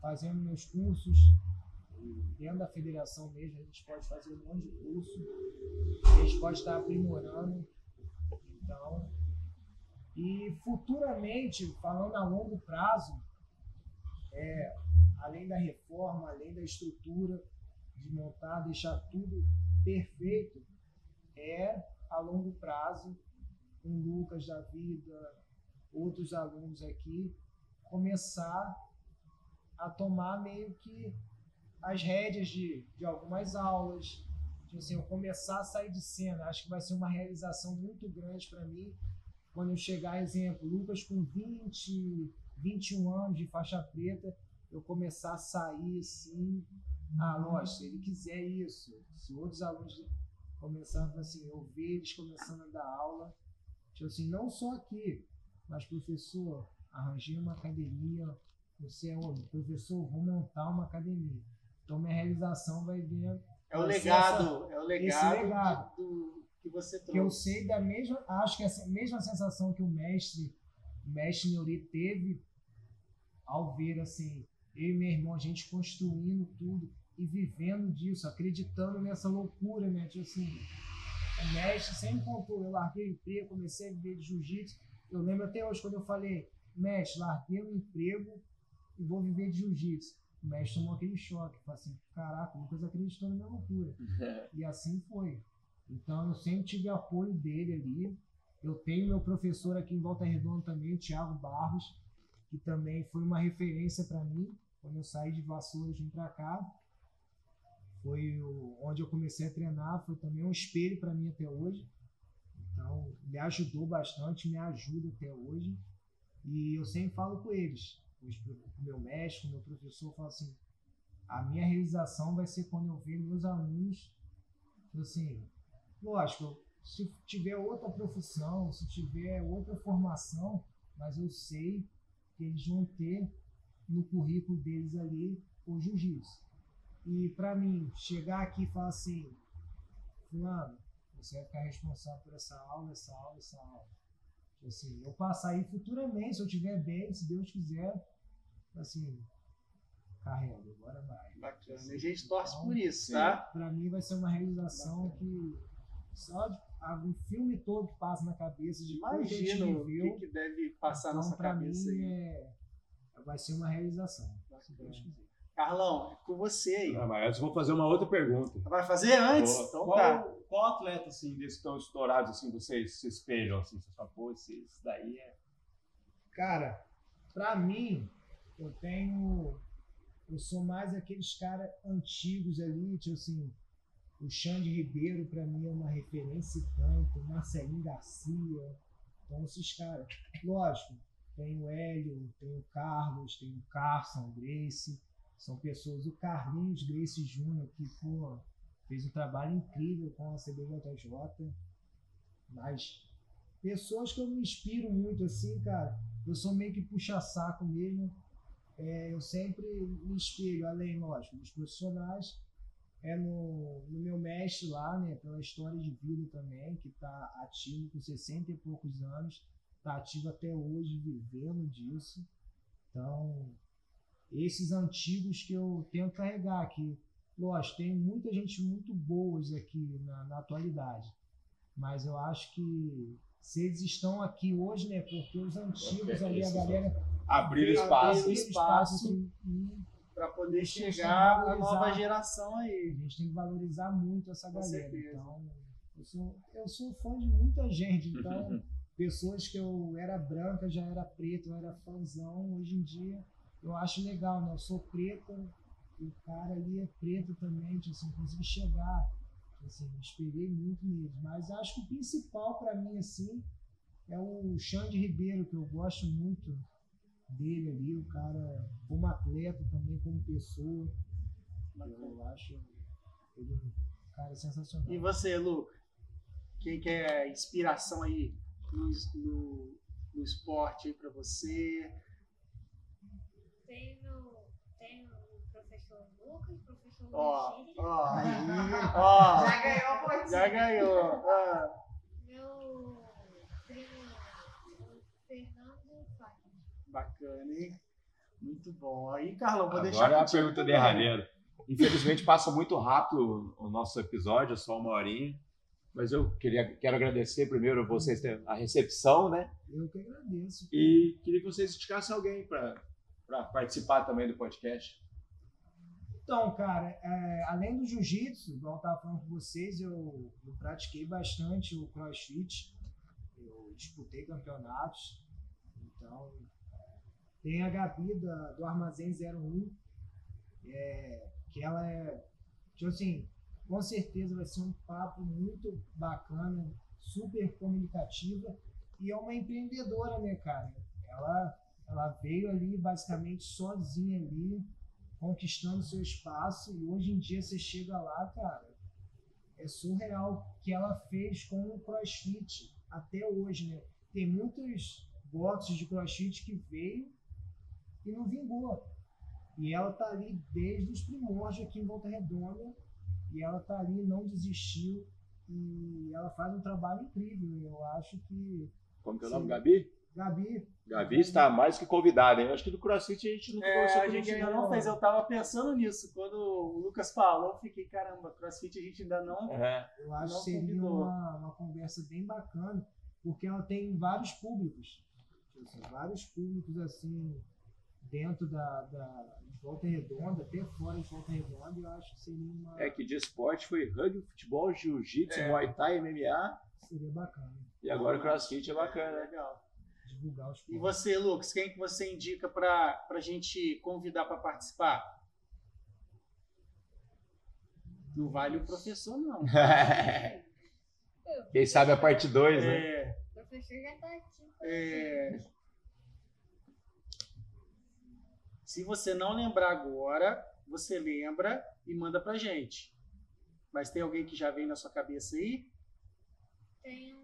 fazendo meus cursos. Dentro da federação mesmo, a gente pode fazer um monte de curso, a gente pode estar aprimorando. Então, e futuramente, falando a longo prazo, é, além da reforma, além da estrutura, de montar, deixar tudo perfeito, é a longo prazo, com Lucas da vida, outros alunos aqui, começar a tomar meio que as rédeas de, de algumas aulas, tipo assim, eu começar a sair de cena. Acho que vai ser uma realização muito grande para mim quando eu chegar, exemplo, Lucas com 20, 21 anos de faixa preta, eu começar a sair assim. Ah, lógico, se ele quiser isso, se outros alunos começarem assim, eu ver eles começando a dar aula, tipo assim, não só aqui, mas professor, arranjei uma academia, você é homem, professor, vou montar uma academia. Então minha realização vai vir. É o legado, essa- é o legado, legado. do, que você trouxe. que eu sei da mesma, acho que essa mesma sensação que o mestre, o mestre Neuri teve ao ver assim, eu e meu irmão, a gente construindo tudo e vivendo disso, acreditando nessa loucura, né? Tipo assim, o mestre sempre contou, eu larguei o emprego, comecei a viver de jiu-jitsu. Eu lembro até hoje quando eu falei, mestre, larguei o emprego e vou viver de jiu-jitsu. O mestre tomou aquele choque, falou assim, caraca, o Lucas acreditou na minha loucura. E assim foi. Então eu sempre tive apoio dele ali. Eu tenho meu professor aqui em Volta Redonda também, o Thiago Barros, que também foi uma referência para mim quando eu saí de Vassoura e vim para cá. Foi onde eu comecei a treinar, foi também um espelho para mim até hoje. Então, me ajudou bastante, me ajuda até hoje. E eu sempre falo com eles, o meu mestre, o meu professor, eu falo assim, a minha realização vai ser quando eu ver meus alunos, tipo assim, lógico, se tiver outra profissão, se tiver outra formação, mas eu sei que eles vão ter no currículo deles ali o jiu-jitsu. E para mim, chegar aqui e falar assim, fulano, você vai ficar responsável por essa aula, essa aula, essa aula. Tipo Assim, eu passar aí futuramente, se eu estiver bem, se Deus quiser, assim, carrega, agora vai. Bacana. E a gente torce Então, por isso, tá? Pra mim vai ser uma realização que só de, um filme todo que passa na cabeça de coisa que a gente Imagina o que, que deve passar na então, nossa pra cabeça mim, aí. é, vai ser uma realização. Se Deus quiser. Carlão, é com você aí. Ah, mas antes eu vou fazer uma outra pergunta. Vai fazer antes? Pô, Então qual, tá. Qual atleta assim, desses estão estourados assim, vocês se espelham assim? Você fala, pô, esse, esse daí é. Cara, pra mim, eu tenho. Eu sou mais aqueles caras antigos ali, tipo assim. O Xande Ribeiro, pra mim, é uma referência tanto. Marcelinho Garcia. Então, esses caras. Lógico, tem o Hélio, tem o Carlos, tem o Carson, o Grace. São pessoas. O Carlinhos Grace Júnior, que, pô, fez um trabalho incrível com a CBJJ. Mas pessoas que eu me inspiro muito, assim, cara eu sou meio que puxa-saco mesmo. É, eu sempre me espelho, além, lógico, dos profissionais, é no, no meu mestre lá, né, pela história de vida também, que está ativo com 60 e poucos anos, está ativo até hoje, vivendo disso. Então, esses antigos que eu tento carregar aqui. Lógico, tem muita gente muito boas aqui na, na atualidade, mas eu acho que se eles estão aqui hoje, né? Porque os antigos ali, a galera Abrir espaço. Abrir espaço. Para poder chegar a nova geração a aí. gente tem que valorizar muito essa Com galera. certeza. Então, eu sou, eu sou fã de muita gente. Então, pessoas que eu era branca, já era preta, eu era fãzão. Hoje em dia, eu acho legal, né? Eu sou preta, e o cara ali é preto também, tipo assim, consegui chegar. Assim, me inspirei muito neles. Mas acho que o principal para mim, assim, é o Xande Ribeiro, que eu gosto muito dele ali, o cara como atleta também, como pessoa. Eu acho ele um cara sensacional. E você, Luca? Quem que é inspiração aí no, no, no esporte aí para você? Tenho, tenho o professor Lucas, professor Ó, ó, ó, Já ganhou um pontinho. já ganhou. Ah, meu primo o Fernando Fagner. bacana, hein? Muito bom. Aí, Carlão, vou deixar Agora é a contigo pergunta derradeira. Infelizmente passa muito rápido o nosso episódio, é só uma horinha. Mas eu queria, quero agradecer primeiro a vocês a recepção, né? Eu que agradeço. E queria que vocês indicassem alguém para para participar também do podcast? Então, cara, é, além do jiu-jitsu, igual eu estava falando com vocês, eu, eu, pratiquei bastante o crossfit, eu disputei campeonatos, então tem a Gabi da, do Armazém 01, é, que ela é, tipo assim, com certeza vai ser um papo muito bacana, super comunicativa, e é uma empreendedora, né, cara? Ela, ela veio ali basicamente sozinha ali, conquistando seu espaço e hoje em dia você chega lá, cara, é surreal o que ela fez com o CrossFit até hoje, né? Tem muitos boxes de CrossFit que veio e não vingou. E ela tá ali desde os primórdios aqui em Volta Redonda e ela tá ali, não desistiu e ela faz um trabalho incrível. Eu acho que. Como que é o nome, Gabi? Gabi. Gabi está mais que convidada, hein? Acho que do CrossFit a gente não é, conversou a gente ainda não fez. Eu tava pensando nisso. Quando o Lucas falou, eu fiquei, caramba, CrossFit a gente ainda não. É. Eu acho que seria uma, uma conversa bem bacana, porque ela tem vários públicos. Assim, vários públicos assim, dentro da, da de Volta Redonda, até fora de Volta Redonda, eu acho que seria uma. É que de esporte foi rugby, futebol, jiu-jitsu, é. muay thai, MMA. Seria bacana. E agora o CrossFit é bacana, é legal divulgar os E você, Lucas, quem que você indica para a gente convidar para participar? Não vale o professor, não. Quem sabe a parte 2, né? É. O professor já está aqui. É... Se você não lembrar agora, você lembra e manda pra gente. Mas tem alguém que já vem na sua cabeça aí? Tem um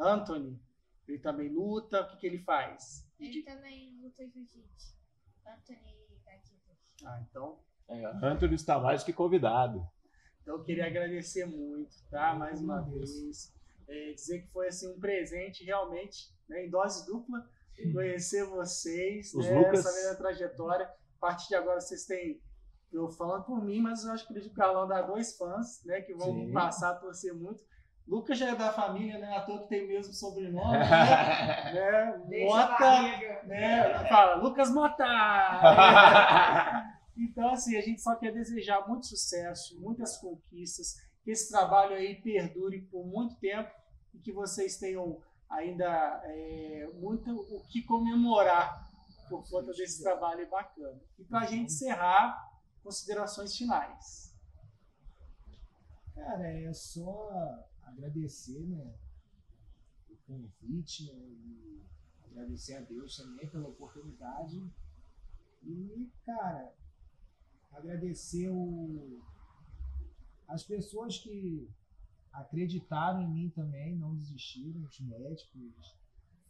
Anthony, ele também luta, o que, que ele faz? Ele de... também luta jiu-jitsu. Anthony Gaquitas. Ah, então. É, Anthony está mais que convidado. Então eu queria agradecer muito, tá? Mais uma vez. É, dizer que foi assim um presente realmente, né, em dose dupla, conhecer vocês, Os né, Lucas... essa minha trajetória. A partir de agora vocês têm eu falando por mim, mas eu acho que o Carlão dá dois fãs, né, que vão Sim. passar a torcer muito. Lucas já é da família, né? A toa que tem o mesmo sobrenome, né? né? Mota, né? Fala, Lucas Mota! então, assim, a gente só quer desejar muito sucesso, muitas conquistas, que esse trabalho aí perdure por muito tempo e que vocês tenham ainda é, muito o que comemorar por conta desse trabalho bacana. E para a gente encerrar, considerações finais. Cara, é só agradecer né, o convite né, e agradecer a Deus também pela oportunidade. E, cara, agradecer o, as pessoas que acreditaram em mim também, não desistiram, os médicos,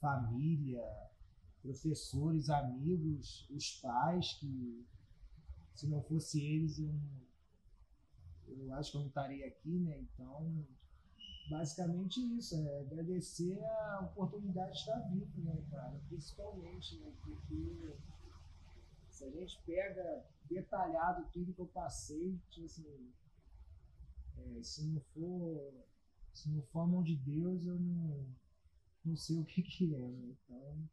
família, professores, amigos, os pais, que se não fosse eles eu, eu acho que eu não estaria aqui, né? Então basicamente isso, é agradecer a oportunidade de estar vivo, né, cara? Principalmente, né? Porque se a gente pega detalhado tudo que eu passei, tipo assim, é, se não for se não for a mão de Deus, eu não, não sei o que, que é, né? Então,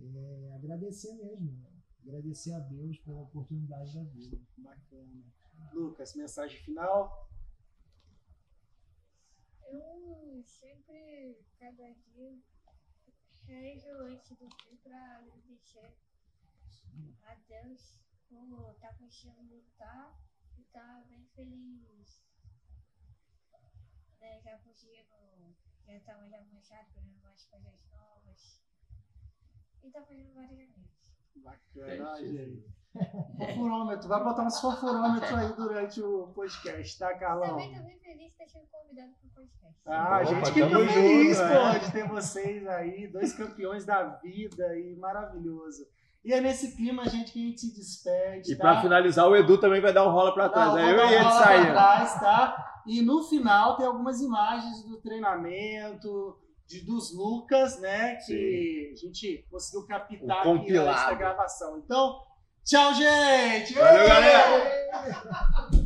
é, agradecer mesmo, né? agradecer a Deus pela oportunidade da vida. Bacana. Lucas, mensagem final? Eu sempre, cada dia, rezo antes do dia para agradecer a Deus por estar tá conseguindo lutar e estar tá bem feliz. Né, já conseguindo, já já manchado, fazendo mais coisas novas. E tá fazendo vários amigos. Bacana, gente. Fofurômetro, vai botar uns fofurômetros aí durante o podcast, tá, Carlão? Também tô bem feliz de ter sido convidado pro podcast. Ah, a gente que tá feliz, junto, pô, é. de ter vocês aí, dois campeões da vida e maravilhoso. E é nesse clima, gente, que a gente se despede. E tá? pra finalizar, o Edu também vai dar um rola pra trás. Não, aí eu ia sair. Trás, tá? E no final tem algumas imagens do treinamento, de, dos Lucas, né? Que Sim. a gente conseguiu captar aqui nessa gravação. Então, tchau, gente! Valeu, galera!